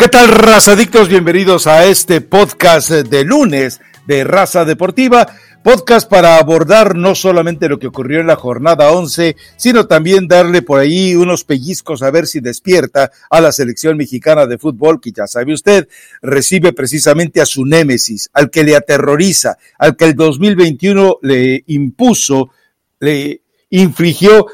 ¿Qué tal, razadictos? Bienvenidos a este podcast de lunes de Raza Deportiva. Podcast para abordar no solamente lo que ocurrió en la jornada 11, sino también darle por ahí unos pellizcos a ver si despierta a la selección mexicana de fútbol, que ya sabe usted, recibe precisamente a su némesis, al que le aterroriza, al que el 2021 le impuso, le infligió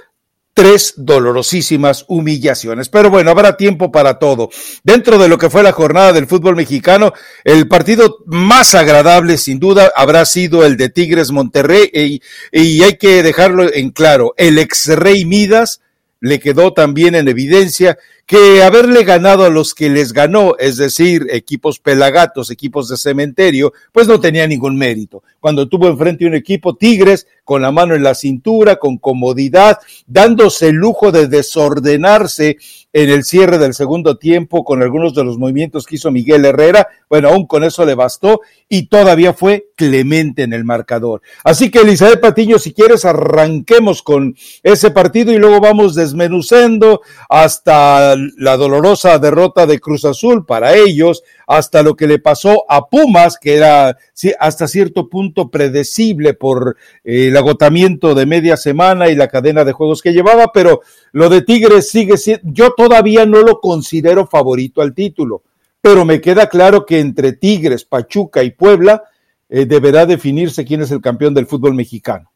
tres dolorosísimas humillaciones. Pero bueno, habrá tiempo para todo. Dentro de lo que fue la jornada del fútbol mexicano, el partido más agradable sin duda habrá sido el de Tigres Monterrey y, y hay que dejarlo en claro, el ex rey Midas le quedó también en evidencia que haberle ganado a los que les ganó, es decir, equipos pelagatos, equipos de cementerio, pues no tenía ningún mérito. Cuando tuvo enfrente un equipo Tigres con la mano en la cintura, con comodidad, dándose el lujo de desordenarse en el cierre del segundo tiempo con algunos de los movimientos que hizo Miguel Herrera, bueno, aún con eso le bastó y todavía fue clemente en el marcador. Así que Elizabeth Patiño, si quieres, arranquemos con ese partido y luego vamos desmenuzando hasta la dolorosa derrota de Cruz Azul para ellos, hasta lo que le pasó a Pumas, que era hasta cierto punto predecible por eh, el agotamiento de media semana y la cadena de juegos que llevaba, pero lo de Tigres sigue siendo, yo todavía no lo considero favorito al título, pero me queda claro que entre Tigres, Pachuca y Puebla eh, deberá definirse quién es el campeón del fútbol mexicano.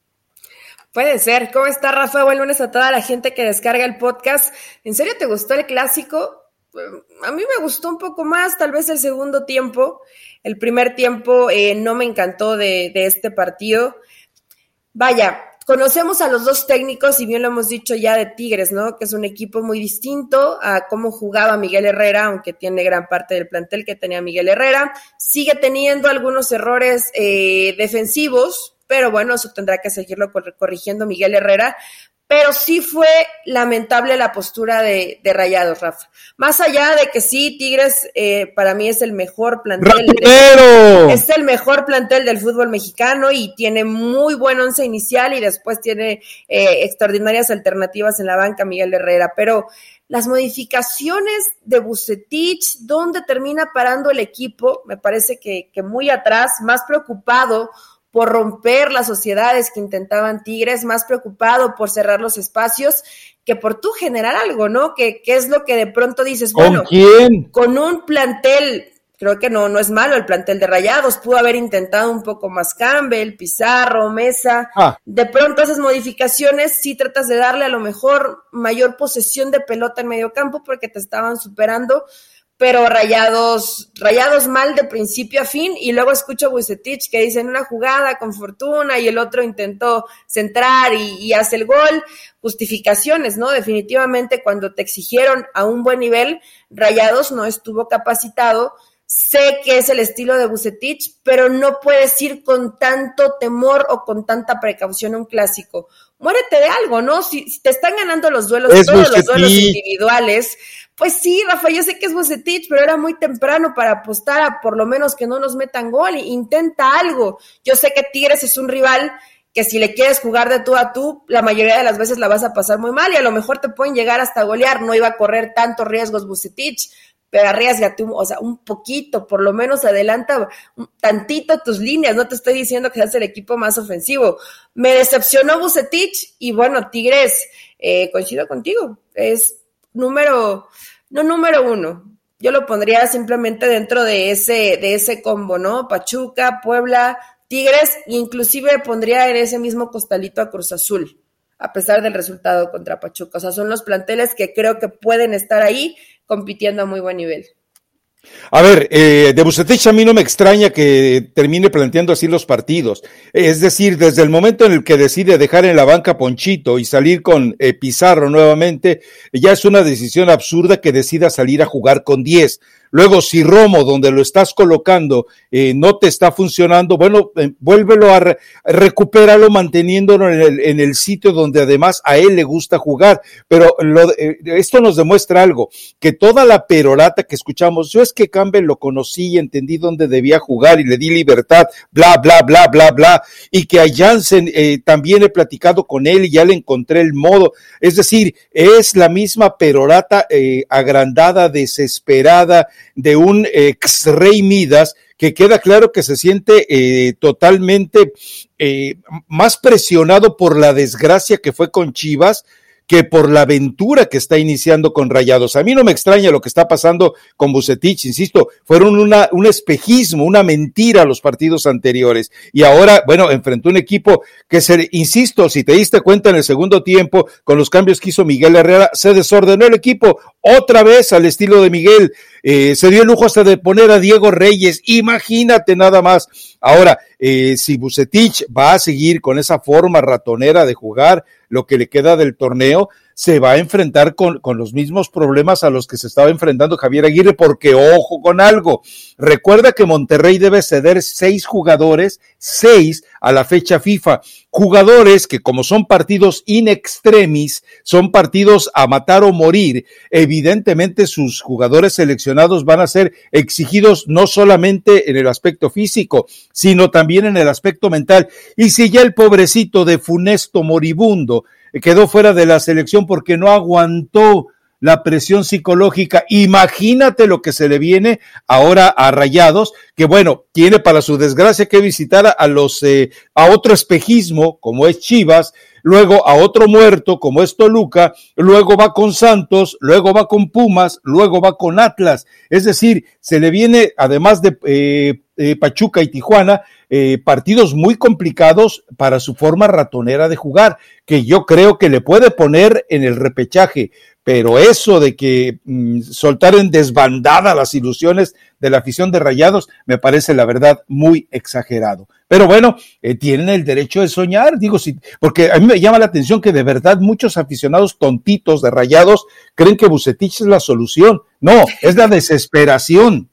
Puede ser. ¿Cómo está Rafa? Buen lunes a toda la gente que descarga el podcast. ¿En serio te gustó el clásico? A mí me gustó un poco más, tal vez el segundo tiempo. El primer tiempo eh, no me encantó de este partido. Vaya, conocemos a los dos técnicos y bien lo hemos dicho ya de Tigres, ¿no? Que es un equipo muy distinto a cómo jugaba Miguel Herrera, aunque tiene gran parte del plantel que tenía Miguel Herrera. Sigue teniendo algunos errores eh, defensivos, pero bueno, eso tendrá que seguirlo corrigiendo Miguel Herrera. Pero sí fue lamentable la postura de, de Rayados, Rafa. Más allá de que sí, Tigres eh, para mí es el mejor plantel. es el mejor plantel del fútbol mexicano y tiene muy buen once inicial y después tiene eh, extraordinarias alternativas en la banca Miguel Herrera. Pero las modificaciones de Bucetich, ¿dónde termina parando el equipo? Me parece que, que muy atrás, más preocupado por romper las sociedades que intentaban Tigres, más preocupado por cerrar los espacios que por tú generar algo, ¿no? Que, es lo que de pronto dices, bueno, con un plantel, creo que no, no es malo el plantel de Rayados, pudo haber intentado un poco más Campbell, Pizarro, Mesa, ah. de pronto esas modificaciones sí tratas de darle a lo mejor mayor posesión de pelota en medio campo porque te estaban superando, pero rayados, rayados mal de principio a fin, y luego escucho a Bucetich que dice en una jugada con fortuna y el otro intentó centrar y, hace el gol, justificaciones, ¿no? Definitivamente cuando te exigieron a un buen nivel, Rayados no estuvo capacitado. Sé que es el estilo de Bucetich, pero no puedes ir con tanto temor o con tanta precaución a un clásico. Muérete de algo, ¿no? Si, te están ganando los duelos, todos los duelos individuales, pues sí, Rafa, yo sé que es Bucetich, pero era muy temprano para apostar a por lo menos que no nos metan gol. Intenta algo. Yo sé que Tigres es un rival que si le quieres jugar de tú a tú, la mayoría de las veces la vas a pasar muy mal y a lo mejor te pueden llegar hasta golear. No iba a correr tantos riesgos Bucetich, pero arriesgate, o sea, un poquito, por lo menos adelanta tantito tus líneas. No te estoy diciendo que seas el equipo más ofensivo. Me decepcionó Bucetich y bueno, Tigres, eh, coincido contigo, es número, no número uno, yo lo pondría simplemente dentro de ese, de ese combo, ¿no? Pachuca, Puebla, Tigres, inclusive pondría en ese mismo costalito a Cruz Azul, a pesar del resultado contra Pachuca. O sea, son los planteles que creo que pueden estar ahí compitiendo a muy buen nivel. A ver, eh, de Bucetich a mí no me extraña que termine planteando así los partidos. Es decir, desde el momento en el que decide dejar en la banca Ponchito y salir con eh, Pizarro nuevamente, ya es una decisión absurda que decida salir a jugar con 10. Luego, si Romo, donde lo estás colocando, eh, no te está funcionando, bueno, eh, vuélvelo a re manteniéndolo en el, en el, sitio donde además a él le gusta jugar. Pero lo, eh, esto nos demuestra algo, que toda la perorata que escuchamos, yo es que Campbell lo conocí y entendí dónde debía jugar y le di libertad, bla, bla, bla, bla, bla, y que a Jansen eh, también he platicado con él y ya le encontré el modo. Es decir, es la misma perorata agrandada, desesperada, de un ex rey Midas que queda claro que se siente eh, totalmente eh, más presionado por la desgracia que fue con Chivas que por la aventura que está iniciando con Rayados. A mí no me extraña lo que está pasando con Bucetich, insisto, fueron una, un espejismo, una mentira los partidos anteriores. Y ahora, bueno, enfrentó un equipo que se, insisto, si te diste cuenta en el segundo tiempo, con los cambios que hizo Miguel Herrera, se desordenó el equipo otra vez al estilo de Miguel. Eh, se dio el lujo hasta de poner a Diego Reyes. Imagínate nada más. Ahora, eh, si Bucetich va a seguir con esa forma ratonera de jugar lo que le queda del torneo, se va a enfrentar con, con, los mismos problemas a los que se estaba enfrentando Javier Aguirre, porque ojo con algo. Recuerda que Monterrey debe ceder seis jugadores, seis a la fecha FIFA. Jugadores que como son partidos in extremis, son partidos a matar o morir, evidentemente sus jugadores seleccionados van a ser exigidos no solamente en el aspecto físico, sino también en el aspecto mental. Y si ya el pobrecito de Funesto moribundo quedó fuera de la selección porque no aguantó la presión psicológica. Imagínate lo que se le viene ahora a Rayados, que bueno, tiene para su desgracia que visitar a los eh, a otro espejismo como es Chivas, luego a otro muerto como es Toluca, luego va con Santos, luego va con Pumas, luego va con Atlas. Es decir, se le viene además de eh, eh, Pachuca y Tijuana, eh, partidos muy complicados para su forma ratonera de jugar, que yo creo que le puede poner en el repechaje, pero eso de que mm, soltar en desbandada las ilusiones de la afición de Rayados me parece la verdad muy exagerado. Pero bueno, eh, tienen el derecho de soñar, digo, sí, porque a mí me llama la atención que de verdad muchos aficionados tontitos de Rayados creen que Bucetich es la solución. No, es la desesperación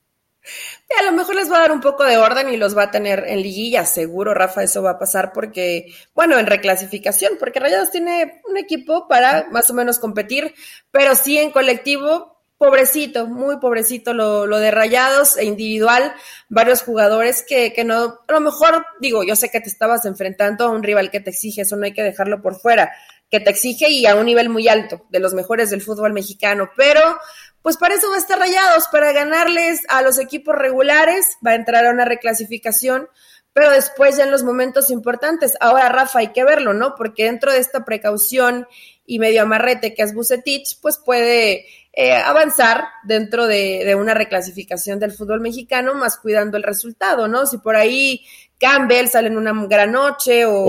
a lo mejor les va a dar un poco de orden y los va a tener en liguilla, seguro, Rafa, eso va a pasar porque, bueno, en reclasificación, porque Rayados tiene un equipo para más o menos competir, pero sí en colectivo, pobrecito, muy pobrecito lo, lo de Rayados e individual, varios jugadores que, que no, a lo mejor, digo, yo sé que te estabas enfrentando a un rival que te exige, eso no hay que dejarlo por fuera, que te exige y a un nivel muy alto, de los mejores del fútbol mexicano, pero pues para eso va a estar rayados, para ganarles a los equipos regulares, va a entrar a una reclasificación, pero después ya en los momentos importantes. Ahora, Rafa, hay que verlo, ¿no? Porque dentro de esta precaución y medio amarrete que es Bucetich, pues puede eh, avanzar dentro de, de, una reclasificación del fútbol mexicano, más cuidando el resultado, ¿no? Si por ahí Campbell sale en una gran noche o,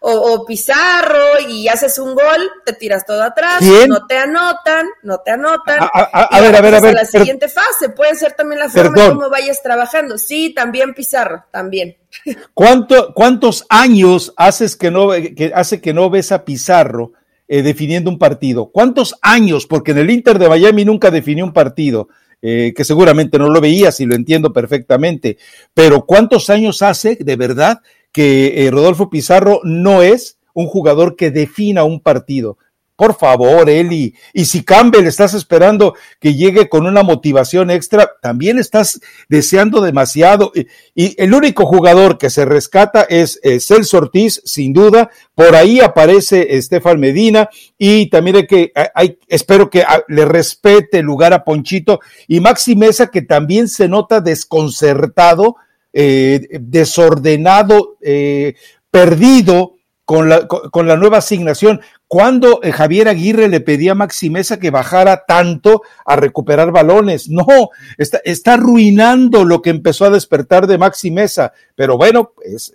o, Pizarro y haces un gol, te tiras todo atrás, no te anotan, no te anotan. A, ver, a ver, a ver. la siguiente fase puede ser también la forma en cómo vayas trabajando. Sí, también Pizarro, también. ¿Cuánto, ¿Cuántos años haces que no, que hace que no ves a Pizarro eh, definiendo un partido? ¿Cuántos años? Porque en el Inter de Miami nunca definió un partido. Eh, que seguramente no lo veías y lo entiendo perfectamente, pero ¿cuántos años hace de verdad que eh, Rodolfo Pizarro no es un jugador que defina un partido? Por favor, Eli. Y si Campbell estás esperando que llegue con una motivación extra, también estás deseando demasiado. Y, el único jugador que se rescata es, Celso Ortiz, sin duda. Por ahí aparece Estefan Medina y también hay que, espero que ah, le respete el lugar a Ponchito y Maxi Mesa, que también se nota desconcertado, eh, desordenado, eh, perdido con la nueva asignación. Cuando eh, Javier Aguirre le pedía a Maxi Mesa que bajara tanto a recuperar balones? No, está, está arruinando lo que empezó a despertar de Maxi Mesa. Pero bueno, pues,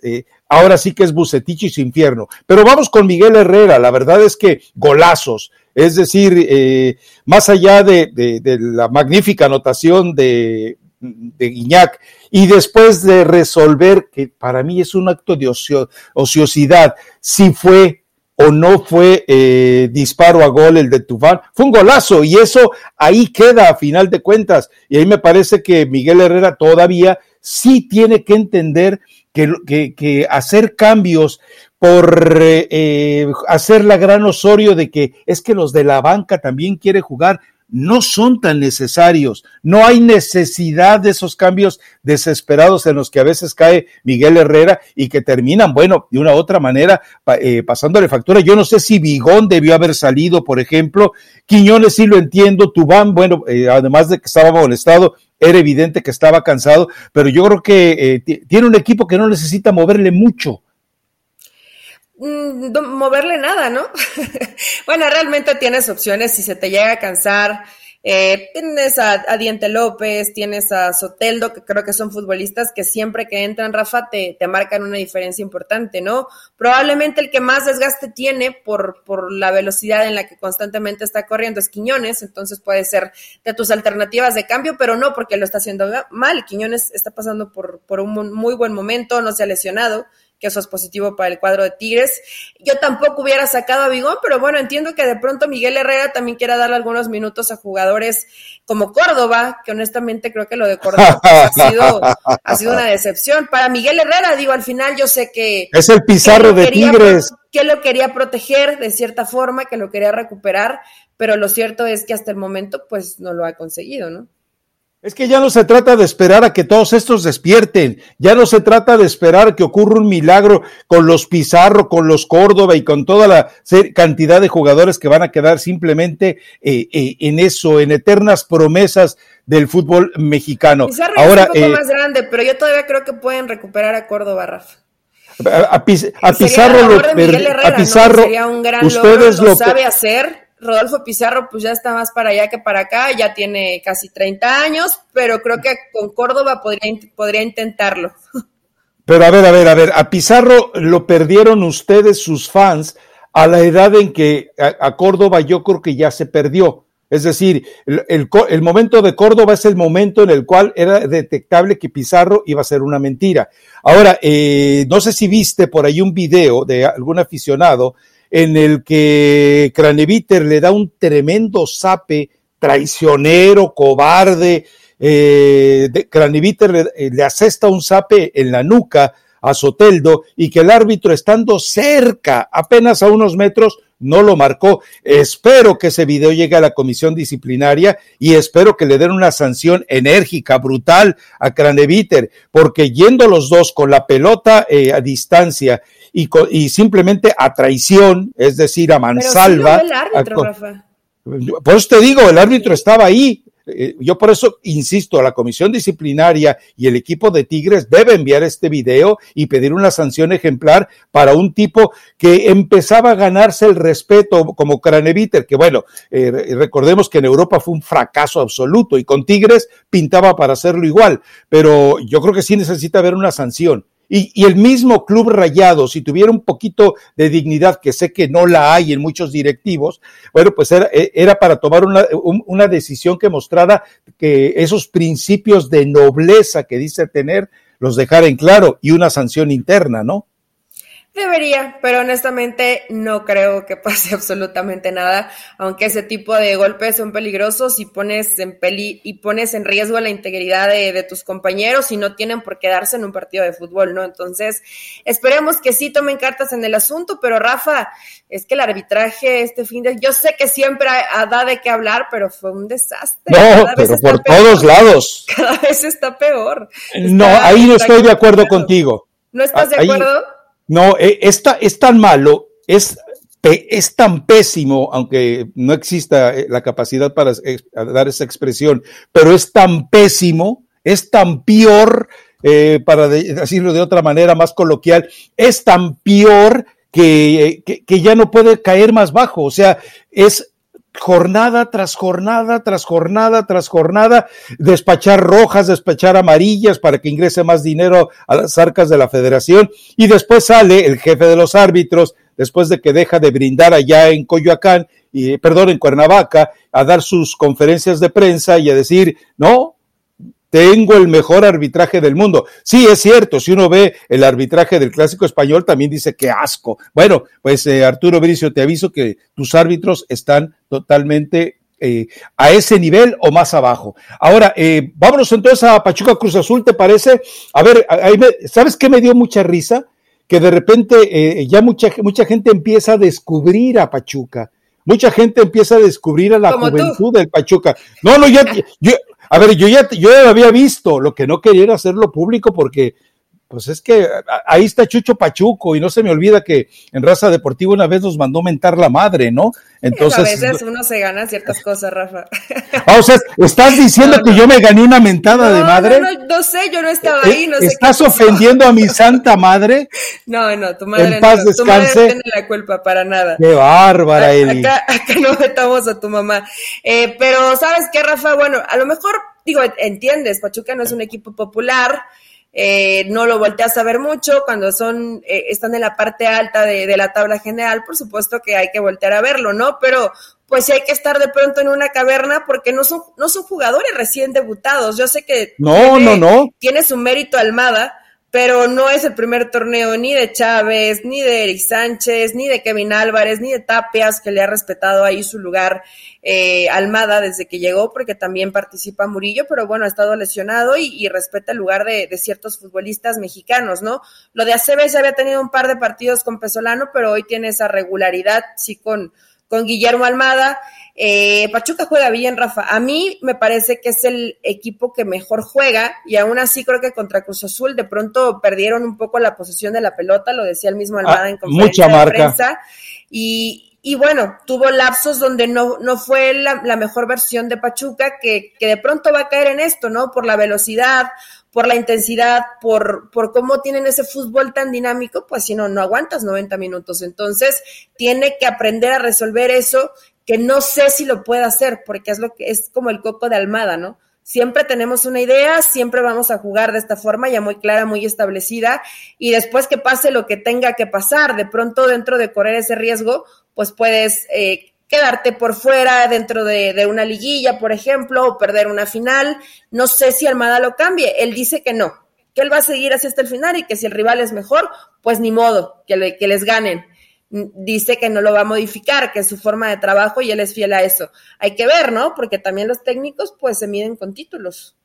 ahora sí que es Bucetich y su infierno. Pero vamos con Miguel Herrera. La verdad es que golazos. Es decir, eh, más allá de, la magnífica anotación de, de Guiñac y después de resolver, que para mí es un acto de ociosidad, si fue o no fue eh, disparo a gol el de Tufán, fue un golazo y eso ahí queda a final de cuentas. Y ahí me parece que Miguel Herrera todavía sí tiene que entender que, que, que hacer cambios por eh, hacer la gran osorio de que es que los de la banca también quiere jugar. No son tan necesarios. No hay necesidad de esos cambios desesperados en los que a veces cae Miguel Herrera y que terminan, bueno, de una u otra manera eh, pasándole factura. Yo no sé si Bigón debió haber salido, por ejemplo. Quiñones sí lo entiendo. Tubán, bueno, eh, además de que estaba molestado, era evidente que estaba cansado, pero yo creo que eh, tiene un equipo que no necesita moverle mucho moverle nada, ¿no? bueno, realmente tienes opciones si se te llega a cansar. Eh, tienes a, Diente López, tienes a Soteldo, que creo que son futbolistas que siempre que entran, Rafa, te, te, marcan una diferencia importante, ¿no? Probablemente el que más desgaste tiene por, por la velocidad en la que constantemente está corriendo es Quiñones, entonces puede ser de tus alternativas de cambio, pero no porque lo está haciendo mal. Quiñones está pasando por, por un muy buen momento, no se ha lesionado que eso es positivo para el cuadro de Tigres. Yo tampoco hubiera sacado a Bigón, pero bueno, entiendo que de pronto Miguel Herrera también quiera darle algunos minutos a jugadores como Córdoba, que honestamente creo que lo de Córdoba pues, ha, sido, ha sido una decepción. Para Miguel Herrera, digo, al final yo sé que... Es el pizarro de Tigres. Que lo quería proteger de cierta forma, que lo quería recuperar, pero lo cierto es que hasta el momento pues no lo ha conseguido, ¿no? Es que ya no se trata de esperar a que todos estos despierten, ya no se trata de esperar que ocurra un milagro con los Pizarro, con los Córdoba y con toda la cantidad de jugadores que van a quedar simplemente eh, eh, en eso, en eternas promesas del fútbol mexicano. Pizarro Ahora, es un poco eh, más grande, pero yo todavía creo que pueden recuperar a Córdoba, Rafa. A, Pizarro, lo, a Pizarro, sería un gran ustedes lo, lo sabe hacer Rodolfo Pizarro pues ya está más para allá que para acá, ya tiene casi 30 años, pero creo que con Córdoba podría, podría intentarlo. Pero a ver, a ver, a ver, a Pizarro lo perdieron ustedes, sus fans, a la edad en que a, Córdoba yo creo que ya se perdió. Es decir, el, el, momento de Córdoba es el momento en el cual era detectable que Pizarro iba a ser una mentira. Ahora, eh, no sé si viste por ahí un video de algún aficionado en el que Craneviter le da un tremendo sape traicionero, cobarde. Eh, Craneviter eh, le, asesta un sape en la nuca a Soteldo y que el árbitro estando cerca, apenas a unos metros, no lo marcó. Espero que ese video llegue a la comisión disciplinaria y espero que le den una sanción enérgica, brutal a Craneviter, porque yendo los dos con la pelota eh, a distancia y, simplemente a traición, es decir, a mansalva. el árbitro, Rafa. Por eso te digo, el árbitro estaba ahí. Eh, yo por eso insisto, la comisión disciplinaria y el equipo de Tigres debe enviar este video y pedir una sanción ejemplar para un tipo que empezaba a ganarse el respeto como Craneviter, que bueno, eh, recordemos que en Europa fue un fracaso absoluto y con Tigres pintaba para hacerlo igual, pero yo creo que sí necesita haber una sanción. Y, el mismo Club Rayado, si tuviera un poquito de dignidad, que sé que no la hay en muchos directivos, bueno, pues era, e, era para tomar una, una decisión que mostrara que esos principios de nobleza que dice tener los dejara en claro y una sanción interna, ¿no? Debería, pero honestamente no creo que pase absolutamente nada, aunque ese tipo de golpes son peligrosos y pones en peli y pones en riesgo la integridad de, tus compañeros y no tienen por qué darse en un partido de fútbol, ¿no? Entonces, esperemos que sí tomen cartas en el asunto, pero Rafa, es que el arbitraje este fin de yo sé que siempre da de qué hablar, pero fue un desastre. No, pero por todos lados. Cada vez está peor. no, ahí no estoy de acuerdo contigo. ¿No estás de acuerdo? No, eh, es tan malo, es, es tan pésimo, aunque no exista eh, la capacidad para dar esa expresión, pero es tan pésimo, es tan peor, eh, para decirlo de otra manera más coloquial, es tan peor que, que, ya no puede caer más bajo. O sea, es jornada tras jornada, tras jornada, tras jornada, despachar rojas, despachar amarillas para que ingrese más dinero a las arcas de la federación. Y después sale el jefe de los árbitros, después de que deja de brindar allá en Coyoacán, y, perdón, en Cuernavaca, a dar sus conferencias de prensa y a decir, no, tengo el mejor arbitraje del mundo. Sí, es cierto, si uno ve el arbitraje del clásico español, también dice que asco. Bueno, pues eh, Arturo Bricio, te aviso que tus árbitros están totalmente eh, a ese nivel o más abajo. Ahora, eh, vámonos entonces a Pachuca Cruz Azul, ¿te parece? A ver, ¿sabes qué me dio mucha risa? Que de repente ya mucha, mucha gente empieza a descubrir a Pachuca. mucha gente empieza a descubrir a la juventud del Pachuca. No, no, ya, yo, a ver, yo ya, yo había visto, lo que no quería era hacerlo público porque pues es que ahí está Chucho Pachuco y no se me olvida que en Raza Deportiva una vez nos mandó mentar la madre, ¿no? Entonces. a veces uno se gana ciertas cosas, Rafa. Ah, o sea, ¿estás diciendo que yo me gané una mentada de madre? No, sé, yo no estaba eh, ahí, no sé ¿Estás ofendiendo a mi santa madre? No, no, tu madre en paz no, descanse. tu madre tiene la culpa para nada. Qué bárbara, Eli. Acá, acá no metamos a tu mamá. Eh, pero, ¿sabes qué, Rafa? Bueno, a lo mejor, digo, entiendes, Pachuca no es un equipo popular, eh, no lo volteas a ver mucho, cuando son, eh, están en la parte alta de, de, la tabla general, por supuesto que hay que voltear a verlo, ¿no? Pero pues sí hay que estar de pronto en una caverna porque no son, no son jugadores recién debutados. Yo sé que no, no, no. tiene su mérito Almada, pero no es el primer torneo ni de Chávez, ni de Eric Sánchez, ni de Kevin Álvarez, ni de Tapias, que le ha respetado ahí su lugar eh, Almada desde que llegó, porque también participa Murillo, pero bueno, ha estado lesionado y, respeta el lugar de, ciertos futbolistas mexicanos, ¿no? Lo de Aceves había tenido un par de partidos con Pesolano, pero hoy tiene esa regularidad, sí, con, con Guillermo Almada. Eh, Pachuca juega bien, Rafa. A mí me parece que es el equipo que mejor juega y aún así creo que contra Cruz Azul de pronto perdieron un poco la posesión de la pelota, lo decía el mismo Almada ah, en conferencia mucha de prensa. Y, y bueno, tuvo lapsos donde no, no fue la, la mejor versión de Pachuca, que, que de pronto va a caer en esto, ¿no? Por la velocidad, por la intensidad, por, por cómo tienen ese fútbol tan dinámico, pues si no, no aguantas 90 minutos. Entonces, tiene que aprender a resolver eso que no sé si lo puede hacer, porque es lo que es como el coco de Almada, ¿no? Siempre tenemos una idea, siempre vamos a jugar de esta forma ya muy clara, muy establecida, y después que pase lo que tenga que pasar, de pronto dentro de correr ese riesgo, pues puedes eh, quedarte por fuera dentro de, una liguilla, por ejemplo, o perder una final. No sé si Almada lo cambie. Él dice que no, que él va a seguir así hasta el final y que si el rival es mejor, pues ni modo, que, que les ganen dice que no lo va a modificar, que es su forma de trabajo y él es fiel a eso. Hay que ver, ¿no? Porque también los técnicos pues se miden con títulos.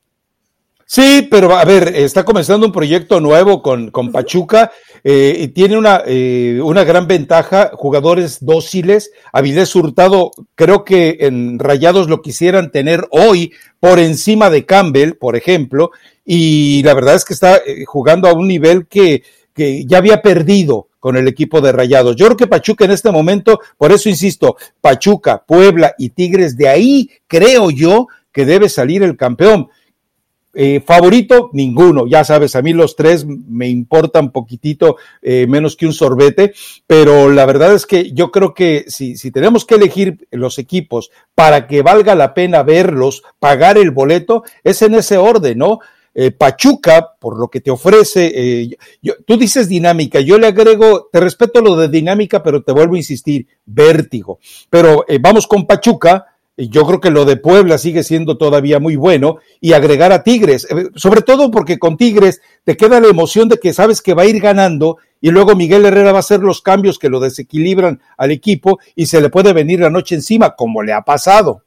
Sí, pero a ver, está comenzando un proyecto nuevo con, con Pachuca eh, y tiene una, eh, una gran ventaja, jugadores dóciles. Avilés Hurtado, creo que en Rayados lo quisieran tener hoy por encima de Campbell, por ejemplo, y la verdad es que está eh, jugando a un nivel que, que ya había perdido con el equipo de Rayados. Yo creo que Pachuca en este momento, por eso insisto, Pachuca, Puebla y Tigres, de ahí creo yo que debe salir el campeón. Eh, favorito, ninguno. Ya sabes, a mí los tres me importan poquitito eh, menos que un sorbete, pero la verdad es que yo creo que si, si tenemos que elegir los equipos para que valga la pena verlos, pagar el boleto, es en ese orden, ¿no? Eh, Pachuca, por lo que te ofrece, eh, yo, tú dices dinámica, yo le agrego, te respeto lo de dinámica, pero te vuelvo a insistir, vértigo. Pero eh, vamos con Pachuca, yo creo que lo de Puebla sigue siendo todavía muy bueno y agregar a Tigres, eh, sobre todo porque con Tigres te queda la emoción de que sabes que va a ir ganando y luego Miguel Herrera va a hacer los cambios que lo desequilibran al equipo y se le puede venir la noche encima, como le ha pasado.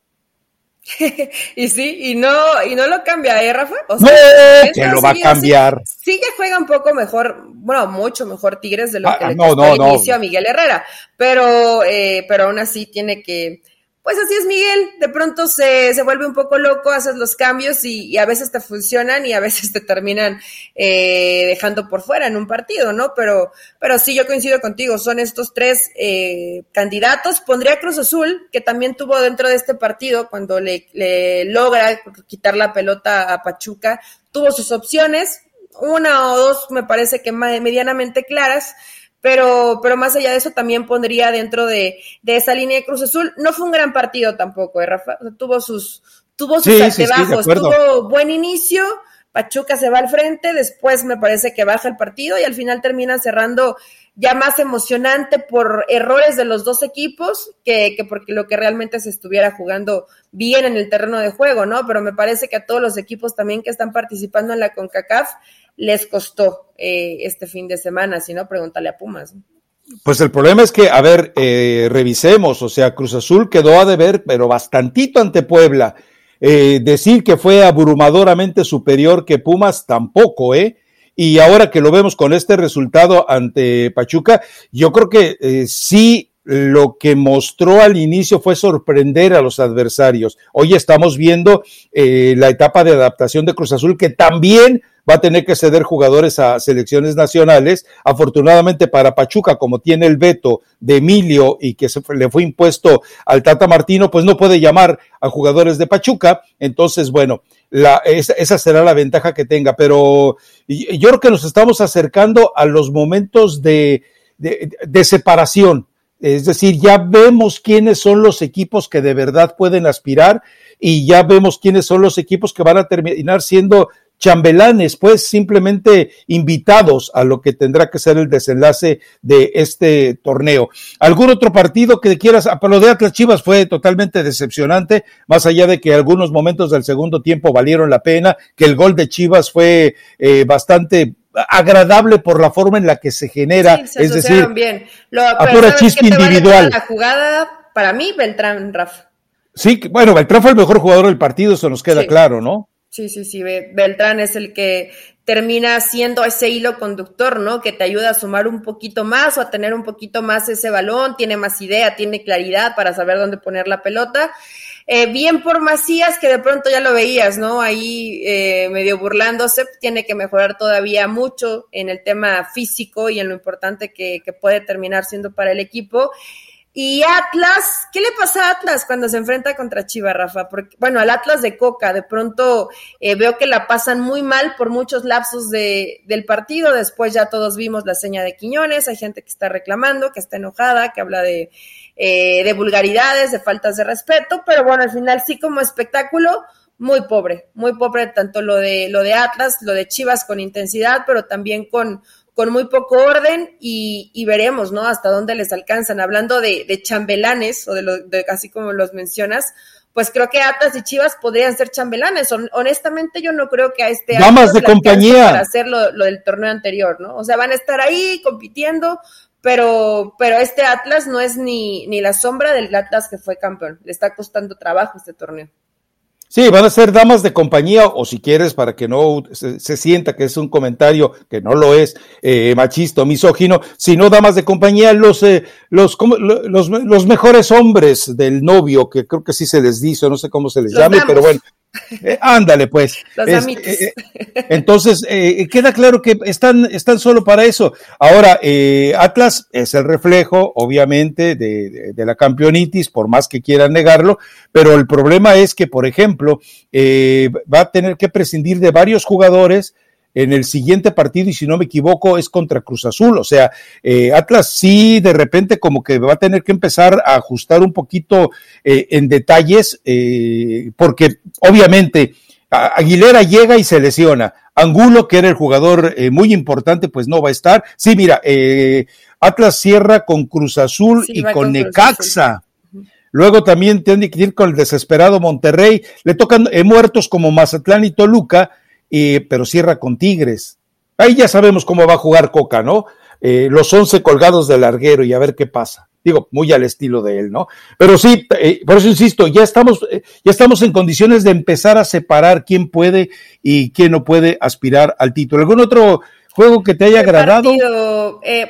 y sí, y no, y no lo cambia, ¿eh, Rafa? O sea, no, que lo va a cambiar. Sí, sí, que juega un poco mejor, bueno, mucho mejor Tigres de lo Ah, que le no, costó no, inicio a Miguel Herrera, pero, eh, pero aún así tiene que, pues así es Miguel, de pronto se, se vuelve un poco loco, haces los cambios y, y a veces te funcionan y a veces te terminan eh, dejando por fuera en un partido, ¿no? Pero, pero sí, yo coincido contigo, son estos tres eh, candidatos. Pondría Cruz Azul, que también tuvo dentro de este partido, cuando le, le logra quitar la pelota a Pachuca, tuvo sus opciones, una o dos me parece que medianamente claras, pero, pero más allá de eso también pondría dentro de, de esa línea de Cruz Azul. No fue un gran partido tampoco, ¿eh, Rafa? O sea, tuvo sus, tuvo sus Sí, sí, sí, altibajos, tuvo buen inicio, Pachuca se va al frente, después me parece que baja el partido y al final termina cerrando ya más emocionante por errores de los dos equipos que, que porque lo que realmente se estuviera jugando bien en el terreno de juego, ¿no? Pero me parece que a todos los equipos también que están participando en la CONCACAF les costó eh, este fin de semana, si no, pregúntale a Pumas. Pues el problema es que, a ver, eh, revisemos, o sea, Cruz Azul quedó a deber, pero bastantito ante Puebla. Eh, decir que fue abrumadoramente superior que Pumas tampoco, ¿eh? Y ahora que lo vemos con este resultado ante Pachuca, yo creo que eh, sí lo que mostró al inicio fue sorprender a los adversarios. Hoy estamos viendo eh, la etapa de adaptación de Cruz Azul que también va a tener que ceder jugadores a selecciones nacionales. Afortunadamente para Pachuca, como tiene el veto de Emilio y que se le fue impuesto al Tata Martino, pues no puede llamar a jugadores de Pachuca. Entonces, bueno, esa, será la ventaja que tenga. Pero yo creo que nos estamos acercando a los momentos de separación es decir, ya vemos quiénes son los equipos que de verdad pueden aspirar y ya vemos quiénes son los equipos que van a terminar siendo chambelanes, pues simplemente invitados a lo que tendrá que ser el desenlace de este torneo. ¿Algún otro partido que quieras? Ah, lo de Chivas fue totalmente decepcionante, más allá de que algunos momentos del segundo tiempo valieron la pena, que el gol de Chivas fue eh, bastante agradable por la forma en la que se genera, es decir, bien. Lo, a pura chispa individual. La jugada, para mí, Beltrán, Rafa. Sí, bueno, Beltrán fue el mejor jugador del partido, eso nos queda claro, ¿no? Sí, sí, sí, Beltrán es el que termina siendo ese hilo conductor, ¿no? Que te ayuda a sumar un poquito más o a tener un poquito más ese balón, tiene más idea, tiene claridad para saber dónde poner la pelota. Eh, bien por Macías, que de pronto ya lo veías, ¿no? Ahí eh, medio burlándose, tiene que mejorar todavía mucho en el tema físico y en lo importante que, que puede terminar siendo para el equipo. Y Atlas, ¿qué le pasa a Atlas cuando se enfrenta contra Chivas, Rafa? Porque, bueno, al Atlas de Coca, de pronto eh, veo que la pasan muy mal por muchos lapsos de, del partido. Después ya todos vimos la seña de Quiñones, hay gente que está reclamando, que está enojada, que habla de, eh, de vulgaridades, de faltas de respeto, pero bueno, al final sí como espectáculo, muy pobre, muy pobre tanto lo de, lo de Atlas, lo de Chivas con intensidad, pero también con con muy poco orden y, veremos, ¿no? Hasta dónde les alcanzan. Hablando de, chambelanes, o de, lo, de así como los mencionas, pues creo que Atlas y Chivas podrían ser chambelanes. Honestamente, yo no creo que a este Damas de compañía para hacer lo, del torneo anterior, ¿no? O sea, van a estar ahí compitiendo, pero, pero este Atlas no es ni, ni la sombra del Atlas que fue campeón. Le está costando trabajo este torneo. Sí, van a ser damas de compañía, o si quieres, para que no se, sienta que es un comentario que no lo es eh, machista o misógino, sino damas de compañía, los, eh, los, los, los, mejores hombres del novio, que creo que sí se les dice, no sé cómo se les llame, pero bueno, eh, ándale, pues. Eh, eh, entonces, queda claro que están, están solo para eso. Ahora, Atlas es el reflejo, obviamente, de, la campeonitis, por más que quieran negarlo, pero el problema es que, por ejemplo, va a tener que prescindir de varios jugadores en el siguiente partido, y si no me equivoco, es contra Cruz Azul. O sea, eh, Atlas sí de repente como que va a tener que empezar a ajustar un poquito eh, en detalles, eh, porque obviamente Aguilera llega y se lesiona. Angulo, que era el jugador muy importante, pues no va a estar. Sí, mira, Atlas cierra con Cruz Azul y con, Necaxa. Luego también tiene que ir con el desesperado Monterrey. Le tocan muertos como Mazatlán y Toluca pero cierra con Tigres. Ahí ya sabemos cómo va a jugar Coca, ¿no? Eh, los once colgados del larguero y a ver qué pasa. Digo, muy al estilo de él, ¿no? Pero sí, eh, por eso insisto, ya estamos, eh, ya estamos en condiciones de empezar a separar quién puede y quién no puede aspirar al título. ¿Algún otro juego que te haya agradado?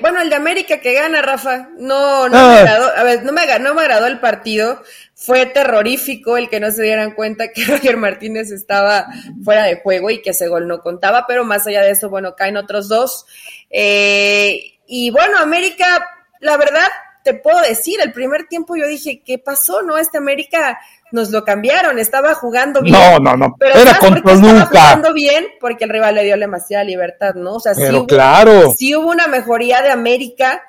bueno, el de América que gana, Rafa. No, no me ah. agradó. A ver, no me, no me agradó el partido. Fue terrorífico el que no se dieran cuenta que Roger Martínez estaba fuera de juego y que ese gol no contaba, pero más allá de eso, bueno, caen otros dos. Eh, y bueno, América, la verdad, te puedo decir, el primer tiempo yo dije, ¿qué pasó? No, este América nos lo cambiaron, estaba jugando bien. No, no, no, pero era contra Estaba jugando bien porque el rival le dio demasiada libertad, ¿no? O sea, sí claro. sí hubo una mejoría de América,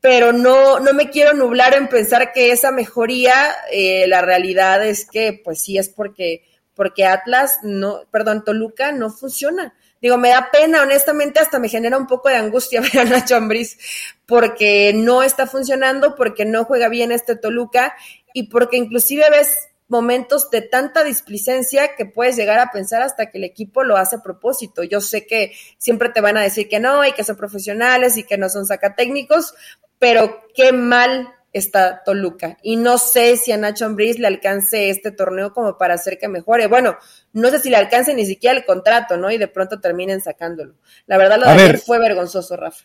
pero no, no me quiero nublar en pensar que esa mejoría, eh, la realidad es que, pues sí, es porque, porque Atlas, no, perdón, Toluca no funciona. Digo, me da pena, honestamente, hasta me genera un poco de angustia ver a Nacho Ambriz, porque no está funcionando, porque no juega bien este Toluca y porque inclusive ves momentos de tanta displicencia que puedes llegar a pensar hasta que el equipo lo hace a propósito. Yo sé que siempre te van a decir que no y que son profesionales y que no son sacatécnicos, pero qué mal está Toluca. Y no sé si a Nacho Ambriz le alcance este torneo como para hacer que mejore. Bueno, no sé si le alcance ni siquiera el contrato, ¿no? Y de pronto terminen sacándolo. La verdad, lo de ayer fue vergonzoso, Rafa.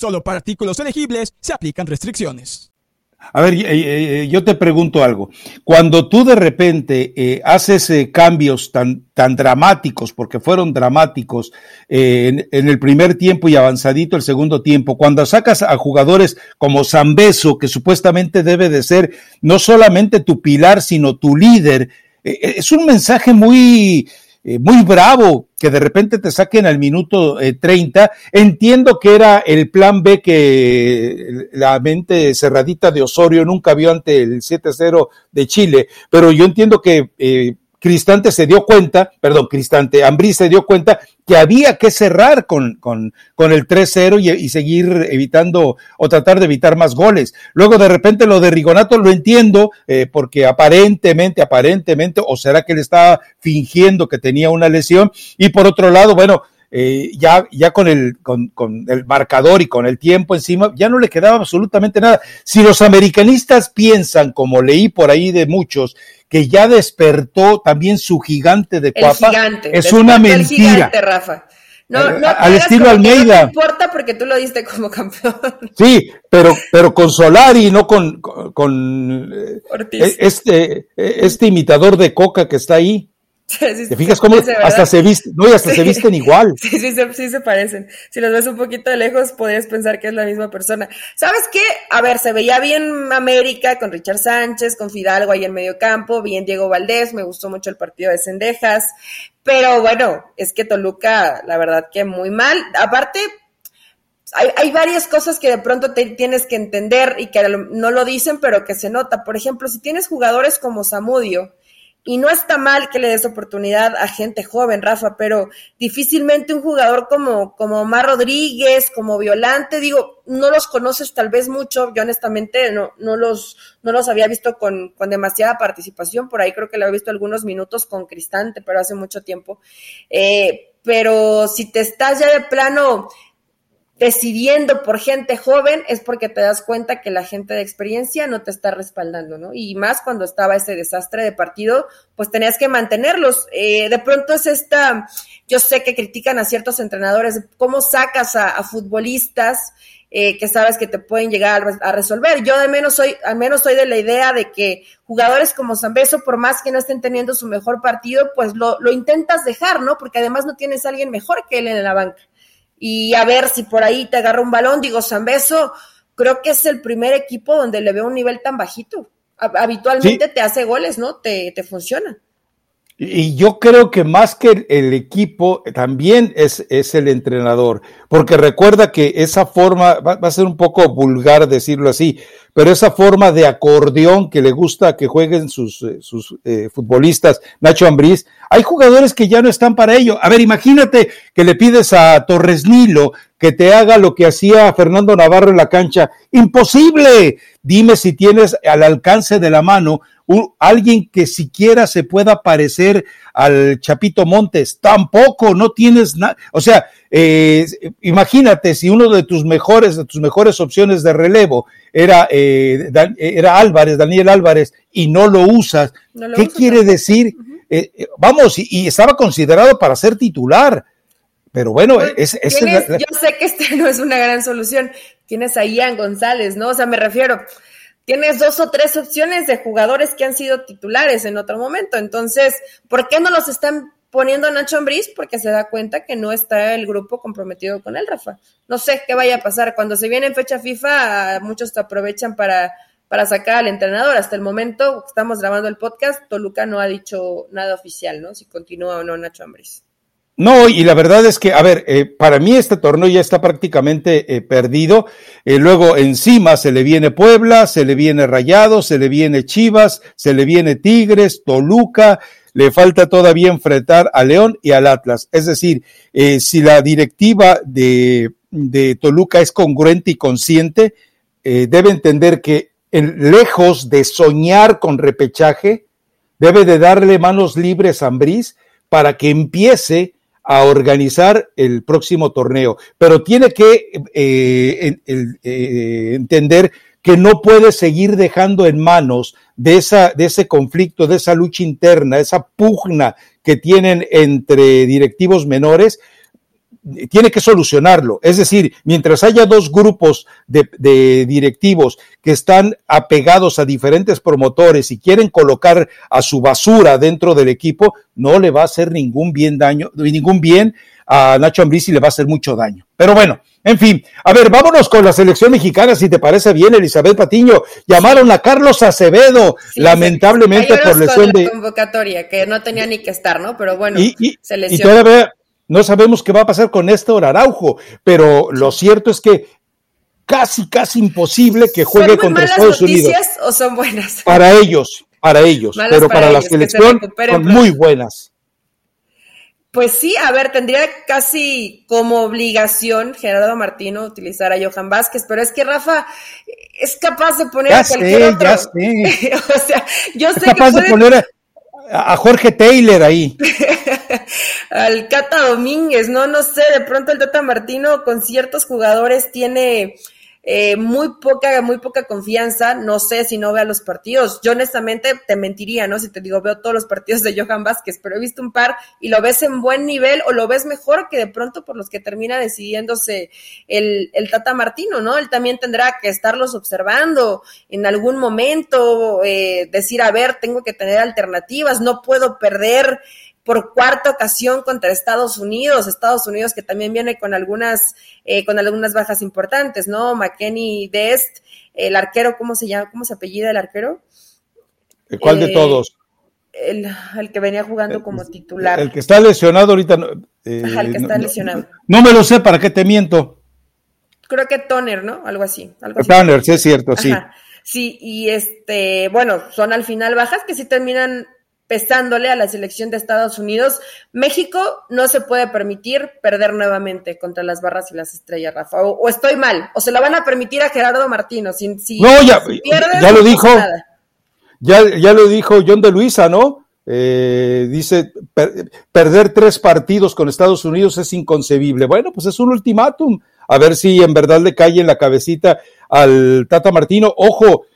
Solo para artículos elegibles se aplican restricciones. A ver, eh, eh, yo te pregunto algo. Cuando tú de repente eh, haces cambios tan, tan dramáticos, porque fueron dramáticos en, el primer tiempo y avanzadito el segundo tiempo, cuando sacas a jugadores como Zambeso, que supuestamente debe de ser no solamente tu pilar, sino tu líder, es un mensaje muy, muy bravo que de repente te saquen al minuto 30. Eh, Entiendo que era el plan B que la mente cerradita de Osorio nunca vio ante el 7-0 de Chile, pero yo entiendo que eh, Cristante se dio cuenta, perdón, Cristante, Ambrí se dio cuenta que había que cerrar con, con, con el 3-0 y, y, seguir evitando o tratar de evitar más goles. Luego de repente lo de Rigonato lo entiendo eh, porque aparentemente, aparentemente, o será que él estaba fingiendo que tenía una lesión. Y por otro lado, bueno, eh, ya, ya con, el, con, con, el marcador y con el tiempo encima, ya no le quedaba absolutamente nada. Si los americanistas piensan, como leí por ahí de muchos, que ya despertó también su gigante de cuapa. es una mentira. Gigante, Rafa. No, no al estilo Almeida. No importa porque tú lo diste como campeón. Sí, pero, pero con Solari, no con, con, eh, este, este imitador de coca que está ahí. ¿Te fijas cómo hasta se visten, no, y hasta se visten igual? Sí, sí, sí, se parecen. Si los ves un poquito de lejos, podrías pensar que es la misma persona. ¿Sabes qué? A ver, se veía bien América con Richard Sánchez, con Fidalgo ahí en medio campo, bien Diego Valdés, me gustó mucho el partido de Cendejas, pero bueno, es que Toluca, la verdad que muy mal. Aparte, hay, hay, varias cosas que de pronto te tienes que entender y que no lo dicen, pero que se nota. Por ejemplo, si tienes jugadores como Samudio, y no está mal que le des oportunidad a gente joven, Rafa, pero difícilmente un jugador como, como Omar Rodríguez, como Violante, digo, no los conoces tal vez mucho, yo honestamente no, no, los, no los había visto con, con demasiada participación, por ahí creo que le he visto algunos minutos con Cristante, pero hace mucho tiempo. Eh, pero si te estás ya de plano decidiendo por gente joven es porque te das cuenta que la gente de experiencia no te está respaldando, ¿no? Y más cuando estaba ese desastre de partido, pues tenías que mantenerlos. Eh, de pronto es esta, yo sé que critican a ciertos entrenadores, cómo sacas a, futbolistas eh, que sabes que te pueden llegar a, resolver. Yo de menos soy, al menos soy de la idea de que jugadores como Zambeso, por más que no estén teniendo su mejor partido, pues lo, lo intentas dejar, ¿no? Porque además no tienes a alguien mejor que él en la banca y a ver si por ahí te agarra un balón. Digo, Zambeso, creo que es el primer equipo donde le veo un nivel tan bajito. Habitualmente te hace goles, ¿no? Te, te funciona. Y yo creo que más que el, equipo, también es, es, el entrenador, porque recuerda que esa forma, va, a ser un poco vulgar decirlo así, pero esa forma de acordeón que le gusta que jueguen sus, eh, sus eh, futbolistas, Nacho Ambriz, hay jugadores que ya no están para ello. A ver, imagínate que le pides a Torres Nilo que te haga lo que hacía Fernando Navarro en la cancha. Imposible. Dime si tienes al alcance de la mano alguien que siquiera se pueda parecer al Chapito Montes. Tampoco, no tienes nada. O sea, eh, imagínate si uno de tus mejores, de tus mejores opciones de relevo era, eh, era Álvarez, Daniel Álvarez, y no lo usas. ¿Qué quiere decir? Eh, eh, vamos, y, estaba considerado para ser titular. Pero bueno, es, es yo sé que este no es una gran solución. Tienes a Ian González, ¿no? O sea, me refiero, tienes dos o tres opciones de jugadores que han sido titulares en otro momento. Entonces, ¿por qué no los están poniendo a Nacho Ambriz? Porque se da cuenta que no está el grupo comprometido con él, Rafa. No sé qué vaya a pasar. Cuando se viene en fecha FIFA, muchos te aprovechan para, para sacar al entrenador. Hasta el momento, estamos grabando el podcast, Toluca no ha dicho nada oficial, ¿no? Si continúa o no Nacho Ambriz. No, y la verdad es que, a ver, eh, para mí este torneo ya está prácticamente eh, perdido. Eh, luego encima se le viene Puebla, se le viene Rayado, se le viene Chivas, se le viene Tigres, Toluca, le falta todavía enfrentar a León y al Atlas. Es decir, si la directiva de, de, Toluca es congruente y consciente, debe entender que lejos de soñar con repechaje, debe de darle manos libres a Ambriz para que empiece a organizar el próximo torneo, pero tiene que eh, eh, entender que no puede seguir dejando en manos de, esa, de ese conflicto, de esa lucha interna, esa pugna que tienen entre directivos menores, tiene que solucionarlo. Es decir, mientras haya dos grupos de, de, directivos que están apegados a diferentes promotores y quieren colocar a su basura dentro del equipo, no le va a hacer ningún bien daño, ningún bien a Nacho Ambriz y le va a hacer mucho daño. Pero bueno, en fin, a ver, vámonos con la selección mexicana, si te parece bien, Elizabeth Patiño. Llamaron a Carlos Acevedo, lamentablemente por lesión de convocatoria, que no tenía ni que estar, ¿no? Pero bueno, y, y, y todavía no sabemos qué va a pasar con Néstor Araujo, pero lo cierto es que casi, casi imposible que juegue contra Estados Unidos. o son buenas? Para ellos, para ellos, pero para, la selección son muy buenas. Pues sí, a ver, tendría casi como obligación Gerardo Martino utilizar a Johan Vázquez, pero es que Rafa es capaz de poner a cualquier otro. Ya sé. o sea, yo sé capaz que de poner a Jorge Taylor ahí. Al Cata Domínguez, no, no sé, de pronto el Tata Martino con ciertos jugadores tiene eh, muy poca, muy poca confianza. No sé si no vea los partidos. Yo honestamente te mentiría, ¿no? Si te digo, veo todos los partidos de Johan Vázquez, pero he visto un par y lo ves en buen nivel o lo ves mejor que de pronto por los que termina decidiéndose el, el Tata Martino, ¿no? Él también tendrá que estarlos observando en algún momento, eh, decir, a ver, tengo que tener alternativas, no puedo perder por cuarta ocasión contra Estados Unidos, Estados Unidos que también viene con algunas, eh, con algunas bajas importantes, ¿no? McKenny Dest, el arquero, ¿cómo se llama? ¿Cómo se apellida el arquero? ¿Cuál de eh, todos? El, que venía jugando como titular. El, que está lesionado ahorita. Eh, el que está lesionado. No, me lo sé, ¿para qué te miento? Creo que Toner, ¿no? Algo así. Algo Toner, sí es cierto, sí. Sí, y este, bueno, son al final bajas que sí terminan pesándole a la selección de Estados Unidos. México no se puede permitir perder nuevamente contra las barras y las estrellas, Rafa. O, estoy mal, o se la van a permitir a Gerardo Martino. Si, no, ya, ya lo dijo. Ya, ya lo dijo John de Luisa, ¿no? Eh, dice, perder tres partidos con Estados Unidos es inconcebible. Bueno, pues es un ultimátum. A ver si en verdad le cae en la cabecita al Tata Martino. Ojo,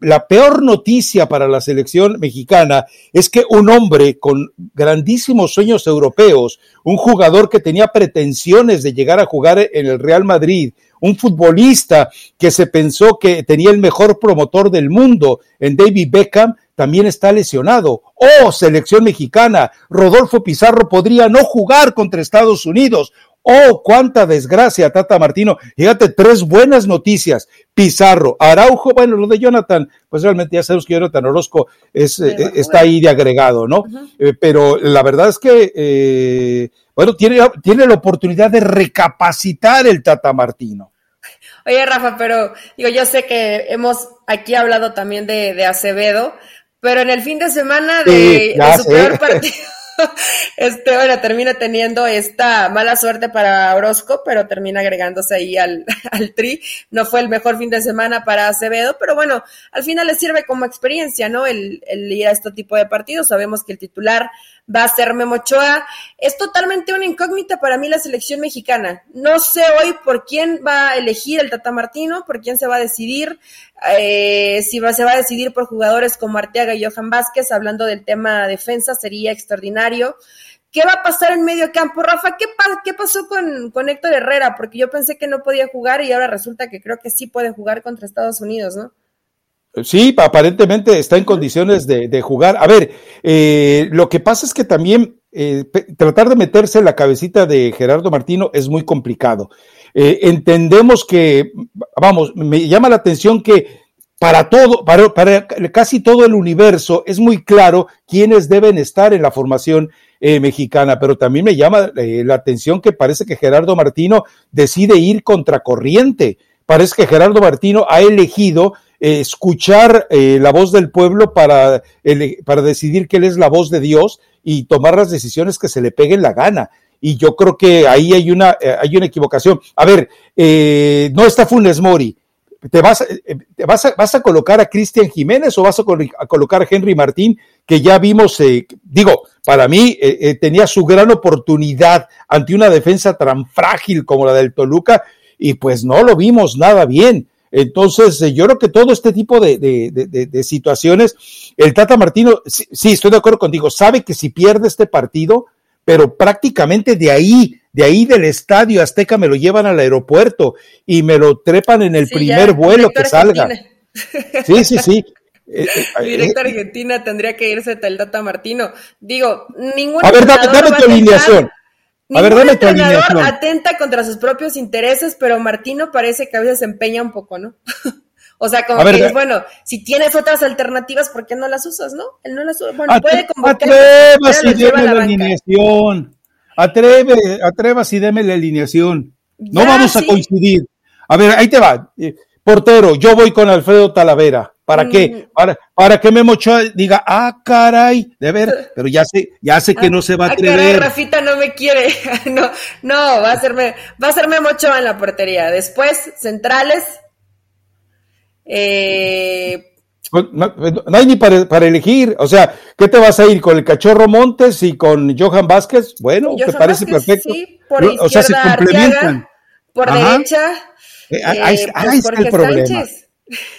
la, peor noticia para la selección mexicana es que un hombre con grandísimos sueños europeos, un jugador que tenía pretensiones de llegar a jugar en el Real Madrid, un futbolista que se pensó que tenía el mejor promotor del mundo en David Beckham, también está lesionado. Oh, selección mexicana, Rodolfo Pizarro podría no jugar contra Estados Unidos. Oh, cuánta desgracia, Tata Martino. Fíjate, tres buenas noticias. Pizarro, Araujo, bueno, lo de Jonathan, pues realmente ya sabemos que Jonathan Orozco es, eh, está ahí de agregado, ¿no? Eh, pero la verdad es que, eh, bueno, tiene, tiene la oportunidad de recapacitar el Tata Martino. Oye, Rafa, pero digo, yo sé que hemos aquí hablado también de, Acevedo, pero en el fin de semana de, de su peor partido. este, bueno, termina teniendo esta mala suerte para Orozco, pero termina agregándose ahí al, al tri. No fue el mejor fin de semana para Acevedo, pero bueno, al final le sirve como experiencia, ¿no? El, el ir a este tipo de partidos. Sabemos que el titular va a ser Memochoa. Es totalmente una incógnita para mí la selección mexicana. No sé hoy por quién va a elegir el Tata Martino, por quién se va a decidir. Eh, si va, se va a decidir por jugadores como Arteaga y Johan Vázquez, hablando del tema defensa, sería extraordinario. ¿Qué va a pasar en medio campo, Rafa? ¿Qué, pasó con, con, Héctor Herrera? Porque yo pensé que no podía jugar y ahora resulta que creo que sí puede jugar contra Estados Unidos, ¿no? Sí, aparentemente está en condiciones de, jugar. A ver, eh, lo que pasa es que también eh, tratar de meterse en la cabecita de Gerardo Martino es muy complicado. Eh, entendemos que, vamos, me llama la atención que para todo, para, para, casi todo el universo es muy claro quiénes deben estar en la formación eh, mexicana, pero también me llama eh, la atención que parece que Gerardo Martino decide ir contracorriente. Parece que Gerardo Martino ha elegido eh, escuchar la voz del pueblo para, para decidir que él es la voz de Dios y tomar las decisiones que se le peguen la gana y yo creo que ahí hay una, hay una equivocación. A ver, no está Funes Mori, ¿Te vas, eh, vas, a, vas a colocar a Cristian Jiménez o vas a, colocar a Henry Martín, que ya vimos, eh, digo, para mí eh, tenía su gran oportunidad ante una defensa tan frágil como la del Toluca y pues no lo vimos nada bien. Entonces, yo creo que todo este tipo de, de, situaciones, el Tata Martino, sí, estoy de acuerdo contigo, sabe que si pierde este partido, pero prácticamente de ahí de ahí del estadio Azteca me lo llevan al aeropuerto y me lo trepan en el primer vuelo que salga. Sí, sí, sí. Eh, eh, directo a eh, Argentina tendría que irse el Data Martino. Digo, ningún A ver, dame, tu alineación. A ver, dame alineación. atenta contra sus propios intereses, pero Martino parece que a veces se empeña un poco, ¿no? o sea, como que es bueno, si tienes otras alternativas, ¿por qué no las usas, no? Él no las usa. Bueno, puede convocar. la alineación. Atreve, atrevas y deme la alineación. No vamos a coincidir. A ver, ahí te va. Eh, portero, yo voy con Alfredo Talavera. ¿Para qué? Mm. Para, para que Memo Ochoa diga, ah, caray, de ver, pero ya sé, ya sé que no se va a ah, atrever. Rafita no me quiere. no, no, va a serme, va a ser Memo Ochoa en la portería. Después, centrales. Eh, pues, no, hay ni para, elegir. O sea, ¿qué te vas a ir con el cachorro Montes y con Johan Vázquez? Bueno, te parece perfecto. por o sea, se complementan. por derecha. Eh, ahí, eh, pues está el problema.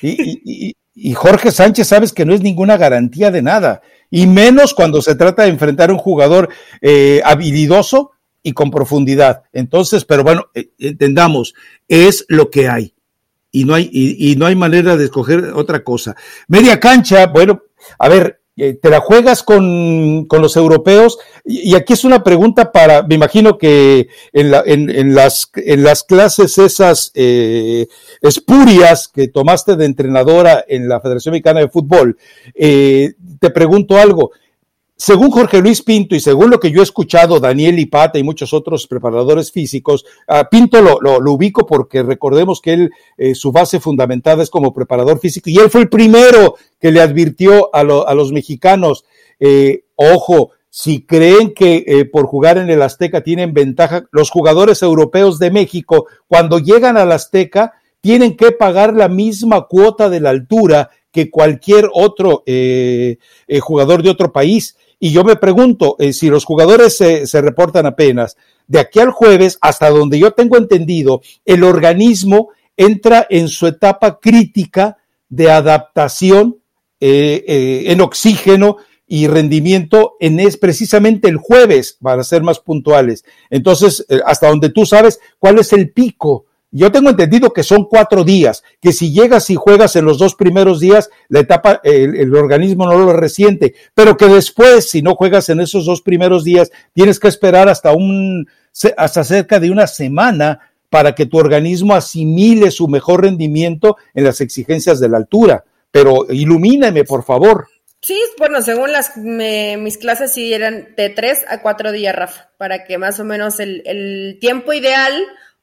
Y, y, Jorge Sánchez, sabes que no es ninguna garantía de nada. Y menos cuando se trata de enfrentar a un jugador eh, habilidoso y con profundidad. Entonces, pero bueno, entendamos, es lo que hay y no hay, y, no hay manera de escoger otra cosa. Media cancha, bueno, a ver, eh, te la juegas con, con los europeos. Y, aquí es una pregunta para, me imagino que en, la, en, en las, en las clases esas eh, espurias que tomaste de entrenadora en la Federación Mexicana de Fútbol, eh, te pregunto algo, según Jorge Luis Pinto y según lo que yo he escuchado, Daniel Ipata y muchos otros preparadores físicos, Pinto lo, lo, ubico porque recordemos que él, eh, su base fundamentada es como preparador físico y él fue el primero que le advirtió a, a los mexicanos, eh, ojo, si creen que eh, por jugar en el Azteca tienen ventaja, los jugadores europeos de México, cuando llegan al Azteca, tienen que pagar la misma cuota de la altura que cualquier otro jugador de otro país. Y yo me pregunto, eh, si los jugadores se, reportan apenas, de aquí al jueves, hasta donde yo tengo entendido, el organismo entra en su etapa crítica de adaptación eh, eh, en oxígeno y rendimiento en es precisamente el jueves, para ser más puntuales. Entonces, hasta donde tú sabes cuál es el pico yo tengo entendido que son cuatro días, que si llegas y juegas en los dos primeros días, la etapa, el, organismo no lo resiente, pero que después, si no juegas en esos dos primeros días, tienes que esperar hasta un, hasta cerca de una semana para que tu organismo asimile su mejor rendimiento en las exigencias de la altura. Pero ilumíname, por favor. Sí, bueno, según las mis clases sí eran de tres a cuatro días, Rafa, para que más o menos el, el tiempo ideal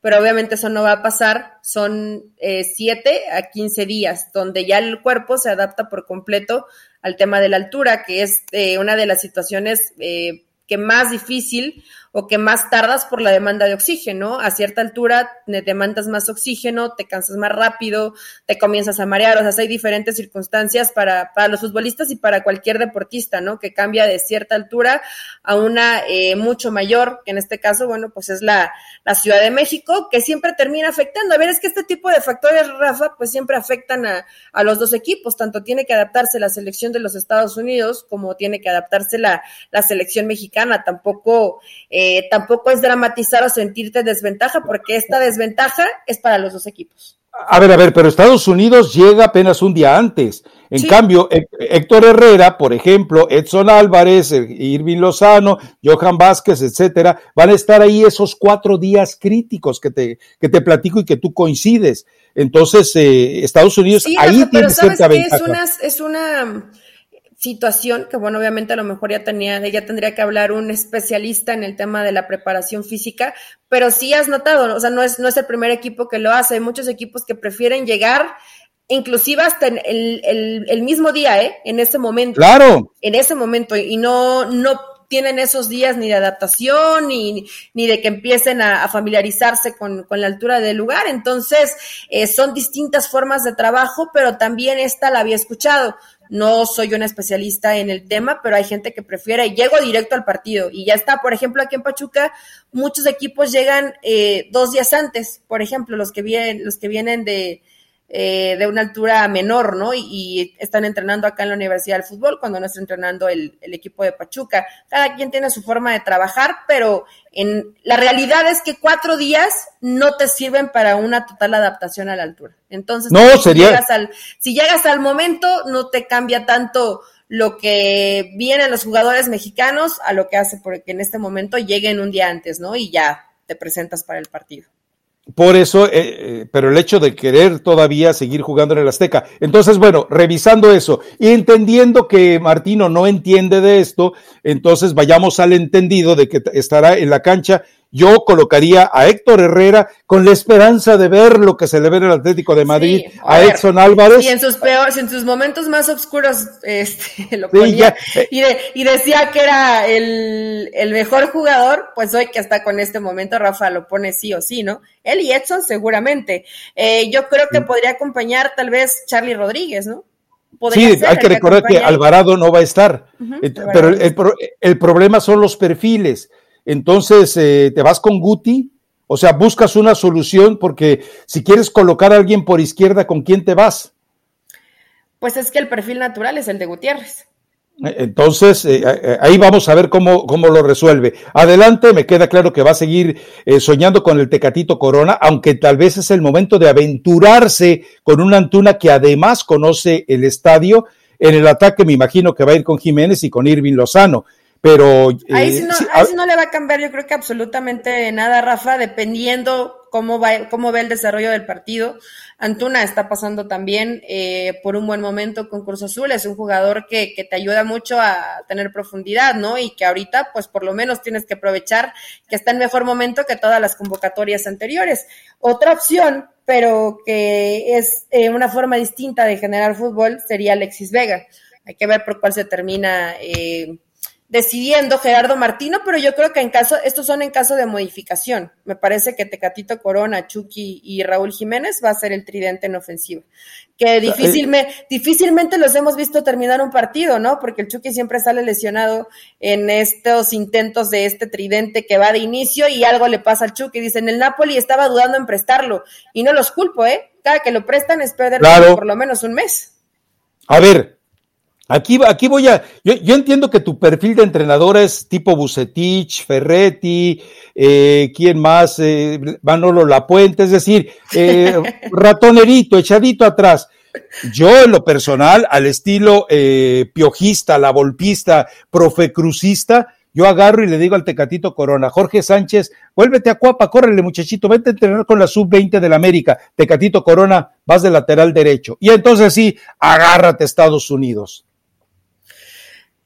pero obviamente eso no va a pasar, son eh, 7 a 15 días, donde ya el cuerpo se adapta por completo al tema de la altura, que es eh, una de las situaciones eh, que más difícil o que más tardas por la demanda de oxígeno. A cierta altura demandas más oxígeno, te cansas más rápido, te comienzas a marear. O sea, hay diferentes circunstancias para, para los futbolistas y para cualquier deportista, ¿no? Que cambia de cierta altura a una eh, mucho mayor, que en este caso, bueno, pues es la, la Ciudad de México, que siempre termina afectando. A ver, es que este tipo de factores, Rafa, pues siempre afectan a, a los dos equipos. Tanto tiene que adaptarse la selección de los Estados Unidos como tiene que adaptarse la, la selección mexicana. Tampoco. Eh, eh, tampoco es dramatizar o sentirte desventaja, porque esta desventaja es para los dos equipos. A ver, a ver, pero Estados Unidos llega apenas un día antes. En cambio, Héctor Herrera, por ejemplo, Edson Álvarez, eh, Irving Lozano, Johan Vázquez, etcétera, van a estar ahí esos cuatro días críticos que te, que te platico y que tú coincides. Entonces, eh, Estados Unidos ahí tiene cierta ventaja. Es una, es una situación que, bueno, obviamente a lo mejor ya tenía, ya tendría que hablar un especialista en el tema de la preparación física, pero sí has notado, o sea, no es, no es el primer equipo que lo hace, hay muchos equipos que prefieren llegar inclusive hasta el, el, el, mismo día, ¿eh? En ese momento. Claro. En ese momento, y no, no tienen esos días ni de adaptación, ni, ni de que empiecen a, familiarizarse con, con, la altura del lugar. Entonces, eh, son distintas formas de trabajo, pero también esta la había escuchado. No soy una especialista en el tema, pero hay gente que prefiere, llego directo al partido y ya está. Por ejemplo, aquí en Pachuca, muchos equipos llegan eh, dos días antes, por ejemplo, los que vienen, los que vienen de, eh, de una altura menor, ¿no? Y, están entrenando acá en la Universidad del Fútbol cuando no está entrenando el, equipo de Pachuca. Cada quien tiene su forma de trabajar, pero en la realidad es que cuatro días no te sirven para una total adaptación a la altura. Entonces, si, llegas al, si llegas al momento, no te cambia tanto lo que vienen los jugadores mexicanos a lo que hace porque en este momento lleguen un día antes, ¿no? Y ya te presentas para el partido. Por eso, eh, eh, pero el hecho de querer todavía seguir jugando en el Azteca. Entonces, bueno, revisando eso y entendiendo que Martino no entiende de esto, entonces vayamos al entendido de que estará en la cancha yo colocaría a Héctor Herrera con la esperanza de ver lo que se le ve en el Atlético de Madrid, a, Edson Álvarez. Y en sus peores, en sus momentos más oscuros, este, lo ponía, y, y, decía que era el, el, mejor jugador, pues hoy que está con este momento, Rafa lo pone sí o sí, ¿no? Él y Edson seguramente. Eh, yo creo que podría acompañar tal vez Charlie Rodríguez, ¿no? sí, hay que recordar que, Alvarado no va a estar, pero el, el, problema son los perfiles. Entonces, eh, te vas con Guti, o sea, buscas una solución porque si quieres colocar a alguien por izquierda, ¿con quién te vas? Pues es que el perfil natural es el de Gutiérrez. Eh, entonces, eh, ahí vamos a ver cómo, cómo lo resuelve. Adelante, me queda claro que va a seguir soñando con el Tecatito Corona, aunque tal vez es el momento de aventurarse con una Antuna que además conoce el estadio. En el ataque me imagino que va a ir con Jiménez y con Irving Lozano. Pero. Ahí, sí eh, no, le va a cambiar, yo creo que absolutamente nada, Rafa, dependiendo cómo, va, cómo ve el desarrollo del partido. Antuna está pasando también eh, por un buen momento con Cruz Azul, es un jugador que, que, te ayuda mucho a tener profundidad, ¿no? Y que ahorita, pues por lo menos tienes que aprovechar que está en mejor momento que todas las convocatorias anteriores. Otra opción, pero que es eh, una forma distinta de generar fútbol, sería Alexis Vega. Hay que ver por cuál se termina eh, decidiendo Gerardo Martino, pero yo creo que en caso, estos son en caso de modificación. Me parece que Tecatito Corona, Chucky y Raúl Jiménez va a ser el tridente en ofensiva. Que difícilmente, difícilmente los hemos visto terminar un partido, ¿no? Porque el Chucky siempre sale lesionado en estos intentos de este tridente que va de inicio y algo le pasa al Chucky. Dicen, el Napoli estaba dudando en prestarlo y no los culpo, ¿eh? Cada que lo prestan es perder por lo menos un mes. A ver, Aquí, aquí voy a, yo, entiendo que tu perfil de entrenador es tipo Bucetich, Ferretti, eh, ¿quién más? Eh, Manolo Lapuente, es decir, eh, ratonerito, echadito atrás. Yo en lo personal, al estilo eh, piojista, la volpista, profecrucista, yo agarro y le digo al Tecatito Corona, Jorge Sánchez, vuélvete a Cuapa, córrele muchachito, vete a entrenar con la sub-20 del América. Tecatito Corona, vas de lateral derecho. Y entonces sí, agárrate Estados Unidos.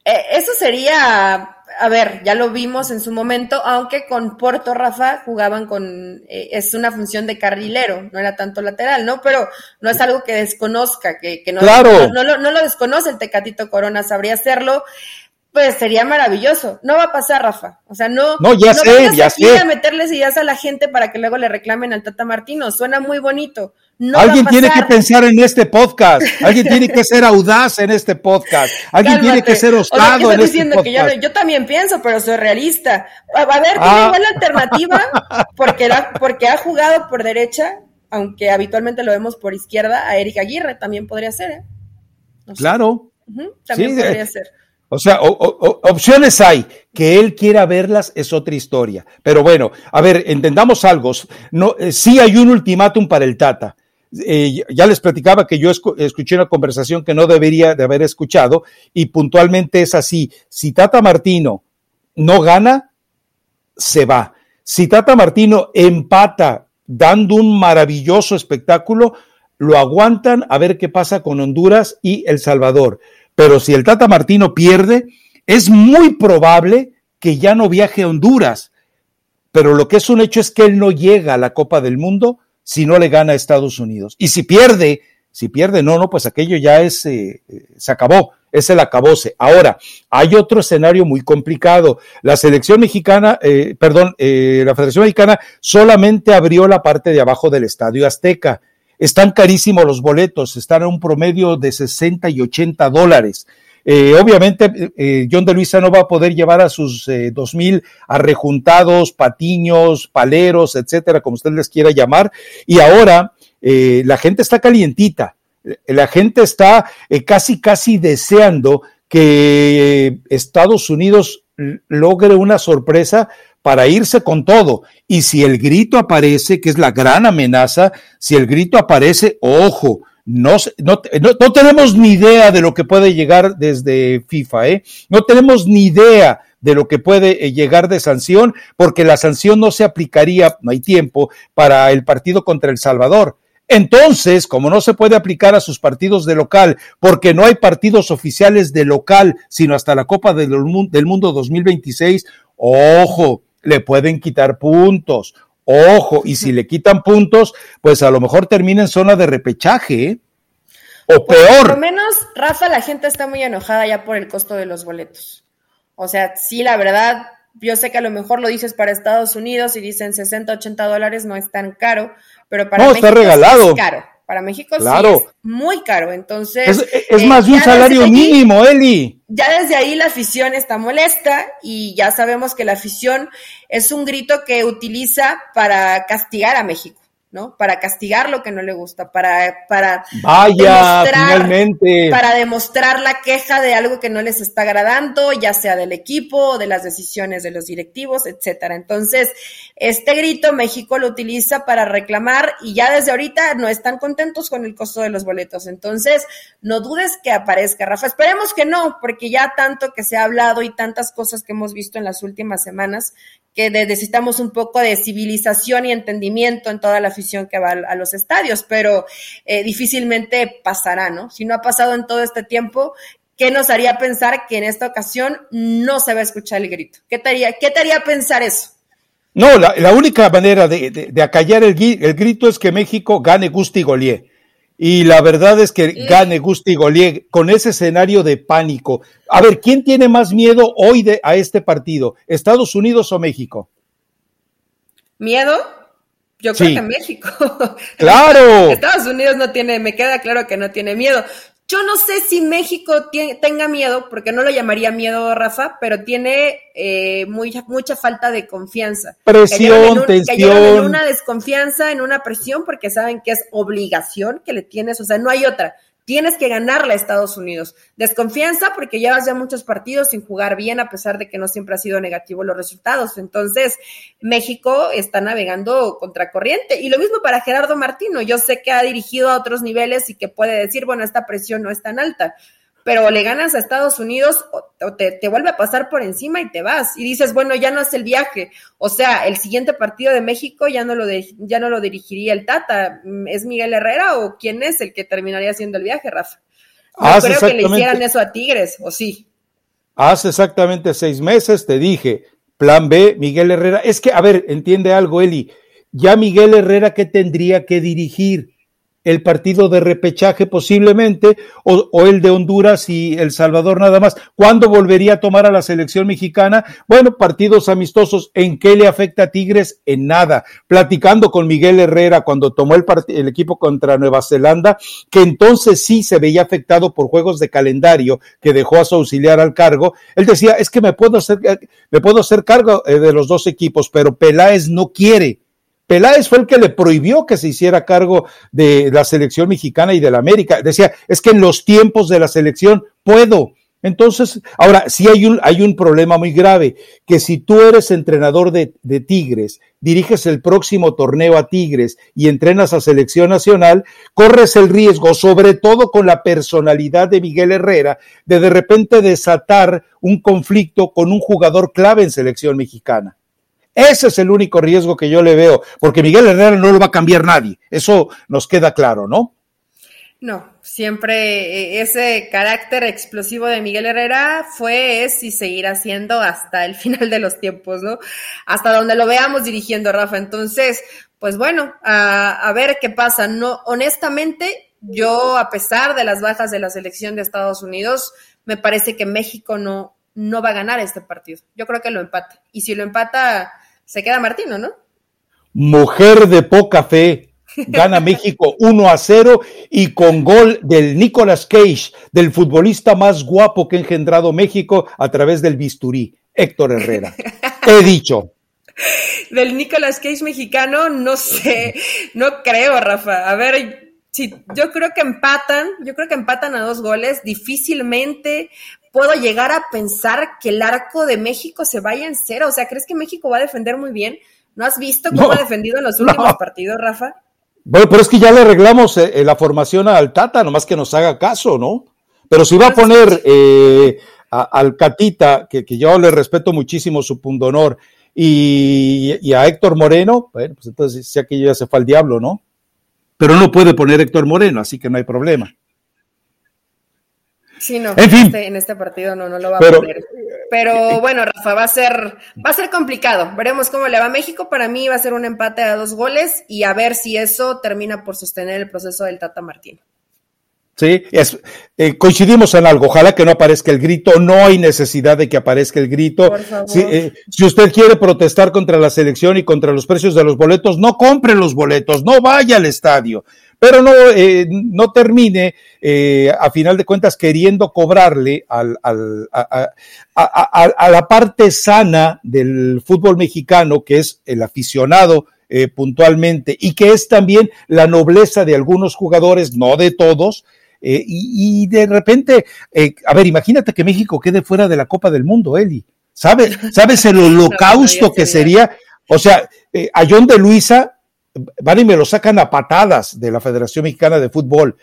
Eh, eso sería, a ver, ya lo vimos en su momento, aunque con Porto Rafa jugaban con, eh, es una función de carrilero, no era tanto lateral, ¿no? Pero no es algo que desconozca, que, que no, no, lo, no lo desconoce el Tecatito Corona, sabría hacerlo pues sería maravilloso. No va a pasar, Rafa. O sea, no, no ya sé, ya sé. a meterles ideas a la gente para que luego le reclamen al Tata Martino. Suena muy bonito. Alguien tiene que pensar en este podcast. Alguien tiene que ser audaz en este podcast. Alguien tiene que ser osado en este podcast. Que yo, también pienso, pero soy realista. A, ver, tiene ah. igual alternativa porque, porque ha jugado por derecha, aunque habitualmente lo vemos por izquierda, a Erika Aguirre también podría ser. ¿eh? Claro. también podría ser. O sea, opciones hay. Que él quiera verlas es otra historia. Pero bueno, a ver, entendamos algo. No, eh, sí hay un ultimátum para el Tata eh, ya les platicaba que yo escuché una conversación que no debería de haber escuchado y puntualmente es así. Si Tata Martino no gana, se va. Si Tata Martino empata dando un maravilloso espectáculo, lo aguantan a ver qué pasa con Honduras y El Salvador. Pero si el Tata Martino pierde, es muy probable que ya no viaje a Honduras. Pero lo que es un hecho es que él no llega a la Copa del Mundo si no le gana a Estados Unidos. Y si pierde, si pierde, no, no, pues aquello ya es, eh, eh, se acabó, es el acabose. Ahora, hay otro escenario muy complicado. La selección mexicana, eh, perdón, la Federación Mexicana solamente abrió la parte de abajo del Estadio Azteca. Están carísimos los boletos, están a un promedio de 60 y 80 dólares. Eh, obviamente, eh, John de Luisa no va a poder llevar a sus eh, dos mil arrejuntados, patiños, paleros, etcétera, como usted les quiera llamar. Y ahora la gente está calientita. La gente está casi, casi deseando que Estados Unidos logre una sorpresa para irse con todo. Y si el grito aparece, que es la gran amenaza, si el grito aparece, ojo, no, no, no, tenemos ni idea de lo que puede llegar desde FIFA, ¿eh? No tenemos ni idea de lo que puede eh, llegar de sanción, porque la sanción no se aplicaría, no hay tiempo, para el partido contra El Salvador. Entonces, como no se puede aplicar a sus partidos de local, porque no hay partidos oficiales de local, sino hasta la Copa del Mundo 2026, ojo, le pueden quitar puntos. Ojo, y si le quitan puntos, pues a lo mejor termina en zona de repechaje. ¿eh? O pues, peor. Por lo menos, Rafa, la gente está muy enojada ya por el costo de los boletos. O sea, sí, la verdad, yo sé que a lo mejor lo dices para Estados Unidos y dicen 60, 80 dólares, no es tan caro, pero para no, México está regalado. es caro. Para México sí es muy caro. Entonces. Es, más de un salario mínimo, Eli. Ya desde ahí la afición está molesta y ya sabemos que la afición es un grito que utiliza para castigar a México. ¿No? Para castigar lo que no le gusta, para, para Vaya, finalmente. Para demostrar la queja de algo que no les está agradando, ya sea del equipo, de las decisiones de los directivos, etcétera. Entonces, este grito México lo utiliza para reclamar y ya desde ahorita no están contentos con el costo de los boletos. Entonces, no dudes que aparezca, Rafa. Esperemos que no, porque ya tanto que se ha hablado y tantas cosas que hemos visto en las últimas semanas, que necesitamos un poco de civilización y entendimiento en toda la afición que va a los estadios, pero eh, difícilmente pasará, ¿no? Si no ha pasado en todo este tiempo, ¿qué nos haría pensar que en esta ocasión no se va a escuchar el grito? ¿Qué te haría, pensar eso? No, la, única manera de, acallar el, el, grito es que México gane Gusti Golier. Y la verdad es que gane Gusti Golier con ese escenario de pánico. A ver, ¿quién tiene más miedo hoy de, a este partido? ¿Estados Unidos o México? ¿Miedo? Yo creo que México. Claro. Estados Unidos no tiene, me queda claro que no tiene miedo. Yo no sé si México tenga miedo, porque no lo llamaría miedo, Rafa, pero tiene eh, mucha, mucha falta de confianza. Presión, tensión. en una desconfianza, en una presión, porque saben que es obligación que le tienes, o sea, no hay otra tienes que ganarle a Estados Unidos. Desconfianza porque llevas ya muchos partidos sin jugar bien, a pesar de que no siempre ha sido negativo los resultados. Entonces, México está navegando contracorriente. Y lo mismo para Gerardo Martino. Yo sé que ha dirigido a otros niveles y que puede decir, bueno, esta presión no es tan alta pero le ganas a Estados Unidos o te, vuelve a pasar por encima y te vas. Y dices, bueno, ya no es el viaje. O sea, el siguiente partido de México ya no lo, ya no lo dirigiría el Tata. ¿Es Miguel Herrera o quién es el que terminaría haciendo el viaje, Rafa? No creo que le hicieran eso a Tigres, ¿o sí? Hace exactamente seis meses te dije, plan B, Miguel Herrera. Es que, a ver, entiende algo, Eli. Ya Miguel Herrera, ¿qué tendría que dirigir? El partido de repechaje posiblemente, o, el de Honduras y El Salvador nada más. ¿Cuándo volvería a tomar a la selección mexicana? Bueno, partidos amistosos. ¿En qué le afecta a Tigres? En nada. Platicando con Miguel Herrera cuando tomó el, el equipo contra Nueva Zelanda, que entonces sí se veía afectado por juegos de calendario que dejó a su auxiliar al cargo, él decía, es que me puedo hacer, me puedo hacer cargo eh, de los dos equipos, pero Peláez no quiere Peláez fue el que le prohibió que se hiciera cargo de la selección mexicana y de la América. Decía, es que en los tiempos de la selección puedo, Entonces, ahora, sí hay un, hay un problema muy grave, que si tú eres entrenador de, de, Tigres, diriges el próximo torneo a Tigres y entrenas a selección nacional, corres el riesgo, sobre todo con la personalidad de Miguel Herrera, de de repente desatar un conflicto con un jugador clave en selección mexicana. Ese es el único riesgo que yo le veo, porque Miguel Herrera no lo va a cambiar nadie, eso nos queda claro, ¿no? No, siempre eh, ese carácter explosivo de Miguel Herrera fue, es y seguirá siendo hasta el final de los tiempos, ¿no? Hasta donde lo veamos dirigiendo Rafa. Entonces, pues bueno, a, ver qué pasa. No, honestamente, yo, a pesar de las bajas de la selección de Estados Unidos, me parece que México no, no va a ganar este partido. Yo creo que lo empata. Y si lo empata, se queda Martino, ¿no? Mujer de poca fe, Gana México 1 a 0 y con gol del Nicolas Cage, del futbolista más guapo que ha engendrado México a través del bisturí, Héctor Herrera. He dicho. Del Nicolas Cage mexicano, no sé, no creo, Rafa. A ver, si yo creo que empatan, yo creo que empatan a dos goles, difícilmente puedo llegar a pensar que el arco de México se vaya en cero. O sea, ¿crees que México va a defender muy bien? ¿No has visto cómo ha defendido en los últimos partidos, Rafa? Bueno, pero es que ya le arreglamos eh, la formación al Tata, nomás que nos haga caso, ¿no? Pero si va a poner eh, al Catita, que, yo le respeto muchísimo su pundonor, y, y a Héctor Moreno, bueno, pues entonces sea que ya se fue al diablo, ¿no? Pero no puede poner Héctor Moreno, así que no hay problema. Sí, no, en, este, en este, partido no, no lo va a poner. Pero bueno, Rafa, va a ser, va a ser complicado. Veremos cómo le va a México. Para mí va a ser un empate a dos goles y a ver si eso termina por sostener el proceso del Tata Martino. Sí, es, eh, coincidimos en algo. Ojalá que no aparezca el grito. No hay necesidad de que aparezca el grito. Si, eh, si, usted quiere protestar contra la selección y contra los precios de los boletos, no compre los boletos, no vaya al estadio pero no, eh, no termine eh, a final de cuentas queriendo cobrarle al, al, a, a, a, la parte sana del fútbol mexicano, que es el aficionado eh, puntualmente, y que es también la nobleza de algunos jugadores, no de todos, eh, y, y, de repente, eh, a ver, imagínate que México quede fuera de la Copa del Mundo, Eli. ¿Sabes, ¿Sabes el holocausto que sería? O sea, eh, a John de Luisa van y me lo sacan a patadas de la Federación Mexicana de Fútbol.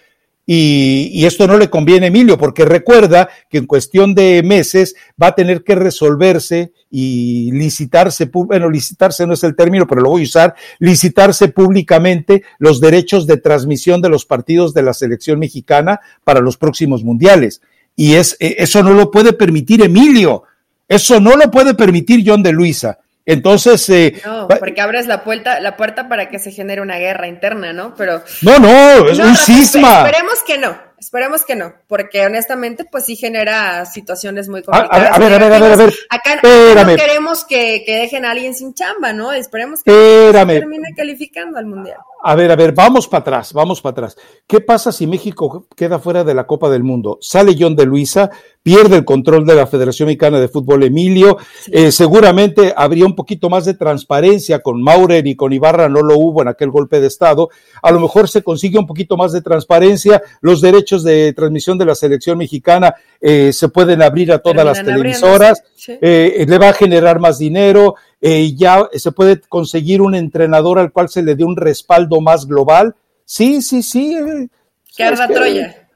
Y, esto no le conviene a Emilio, porque recuerda que en cuestión de meses va a tener que resolverse y licitarse, bueno, licitarse no es el término, pero lo voy a usar, licitarse públicamente los derechos de transmisión de los partidos de la selección mexicana para los próximos mundiales. Y es, e, eso no lo puede permitir Emilio, eso no lo puede permitir John de Luisa. Entonces. Eh, no, porque abres la puerta, la puerta para que se genere una guerra interna, ¿no? Pero. No, no, es un cisma. Esperemos que no, esperemos que no, porque honestamente, pues sí genera situaciones muy complicadas. A, ver, a ver, a ver, a ver. Acá, no queremos que, que, dejen a alguien sin chamba, ¿no? Esperemos que termine calificando al mundial. A ver, a ver, vamos para atrás, vamos para atrás. ¿Qué pasa si México queda fuera de la Copa del Mundo? Sale John de Luisa, pierde el control de la Federación Mexicana de Fútbol Emilio, eh, seguramente habría un poquito más de transparencia con Maurer y con Ibarra, no lo hubo en aquel golpe de Estado, a lo mejor se consigue un poquito más de transparencia, los derechos de transmisión de la selección mexicana eh, se pueden abrir a todas las televisoras, eh, le va a generar más dinero, ya se puede conseguir un entrenador al cual se le dé un respaldo más global. Sí, sí, sí. Que Troya.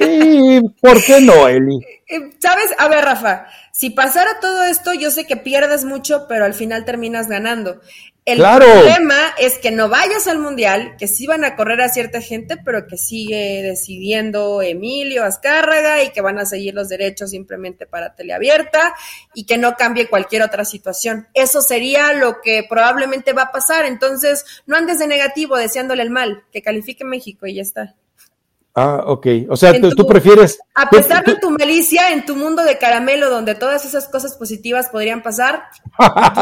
¿Y por qué no, Eli? Eh, Sabes, a ver, Rafa, si pasara todo esto, yo sé que pierdes mucho, pero al final terminas ganando. El problema es que no vayas al mundial, que sí van a correr a cierta gente, pero que sigue decidiendo Emilio Azcárraga y que van a seguir los derechos simplemente para teleabierta y que no cambie cualquier otra situación. Eso sería lo que probablemente va a pasar. Entonces, no andes de negativo deseándole el mal, que califique México y ya está. Ah, ok. O sea, tú, prefieres. A pesar de tu malicia, en tu mundo de caramelo, donde todas esas cosas positivas podrían pasar,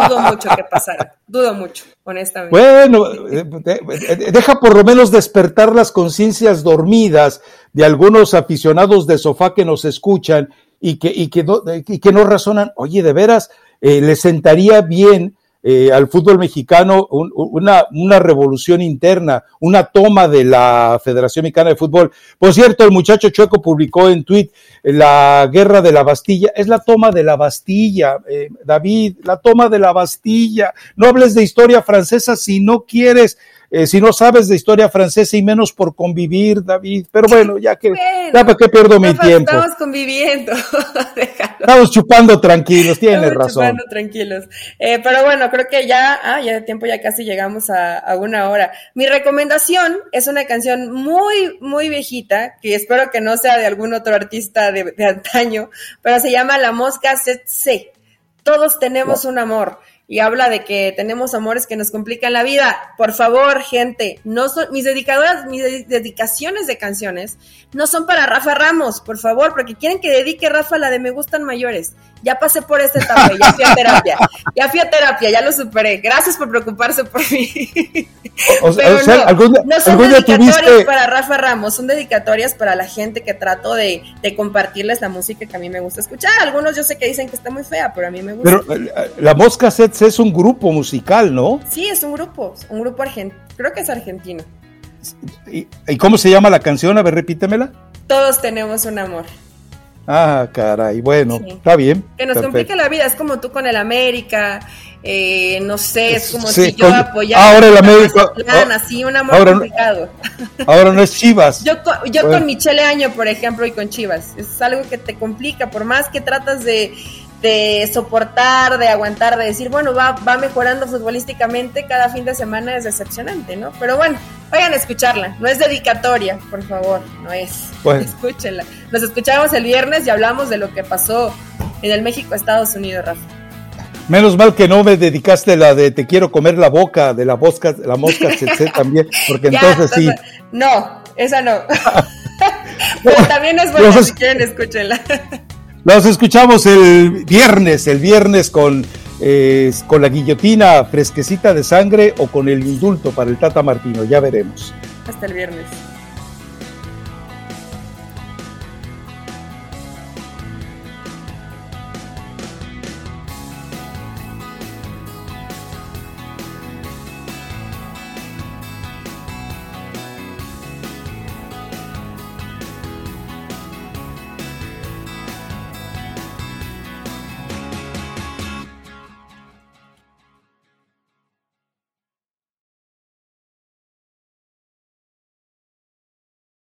dudo mucho que pasara. Dudo mucho, honestamente. Bueno, eh, eh, deja por lo menos despertar las conciencias dormidas de algunos aficionados de sofá que nos escuchan y que, y que, no, y que no razonan. Oye, de veras, eh, le sentaría bien eh, al fútbol mexicano una, una revolución interna, una toma de la Federación Mexicana de Fútbol. Por cierto, el muchacho Chueco publicó en tweet eh, la guerra de la Bastilla, es la toma de la Bastilla, eh, David, la toma de la Bastilla. No hables de historia francesa si no quieres. Eh, si no sabes de historia francesa y menos por convivir, David. Pero bueno, ya que, ya para qué pierdo mi tiempo. Estamos conviviendo. estamos chupando tranquilos, tienes estamos razón. Chupando tranquilos. Eh, pero bueno, creo que ya, ah, ya de tiempo ya casi llegamos a, una hora. Mi recomendación es una canción muy, muy viejita, que espero que no sea de algún otro artista de, antaño, pero se llama La Mosca C. Todos tenemos un amor y habla de que tenemos amores que nos complican la vida. Por favor, gente, no son mis dedicadoras, mis dedicaciones de canciones no son para Rafa Ramos, por favor, porque quieren que dedique Rafa la de Me gustan mayores. Ya pasé por esta etapa, ya fui a terapia, ya fui a terapia, ya lo superé. Gracias por preocuparse por mí. Pero no, no son dedicatorias para Rafa Ramos, son dedicatorias para la gente que trato de, de, compartirles la música que a mí me gusta escuchar. Algunos yo sé que dicen que está muy fea, pero a mí me gusta. Pero eh, la Mosca Sets es un grupo musical, ¿no? Sí, es un grupo, un grupo argentino, creo que es argentino. ¿Y, cómo se llama la canción? A ver, repítemela. Todos tenemos un amor. Ah, caray, bueno, está bien. Que nos complica la vida, es como tú con el América, eh, no sé, es como si yo apoyara ahora el América, así un amor complicado. ahora no es Chivas. Yo, yo con Michele Año, por ejemplo, y con Chivas, es algo que te complica, por más que tratas de, de soportar, de aguantar, de decir, bueno, va, va mejorando futbolísticamente cada fin de semana es decepcionante, ¿no? Pero bueno, vayan a escucharla, no es dedicatoria, por favor, no es. Escúchenla. Nos escuchamos el viernes y hablamos de lo que pasó en el México-Estados Unidos, Rafa. Menos mal que no me dedicaste la de te quiero comer la boca, de la mosca, la mosca también, porque entonces, sí. No, esa no. Pero también es buena, si quieren, escúchenla. Los escuchamos el viernes, el viernes con, eh, con la guillotina fresquecita de sangre o con el indulto para el Tata Martino, ya veremos. Hasta el viernes.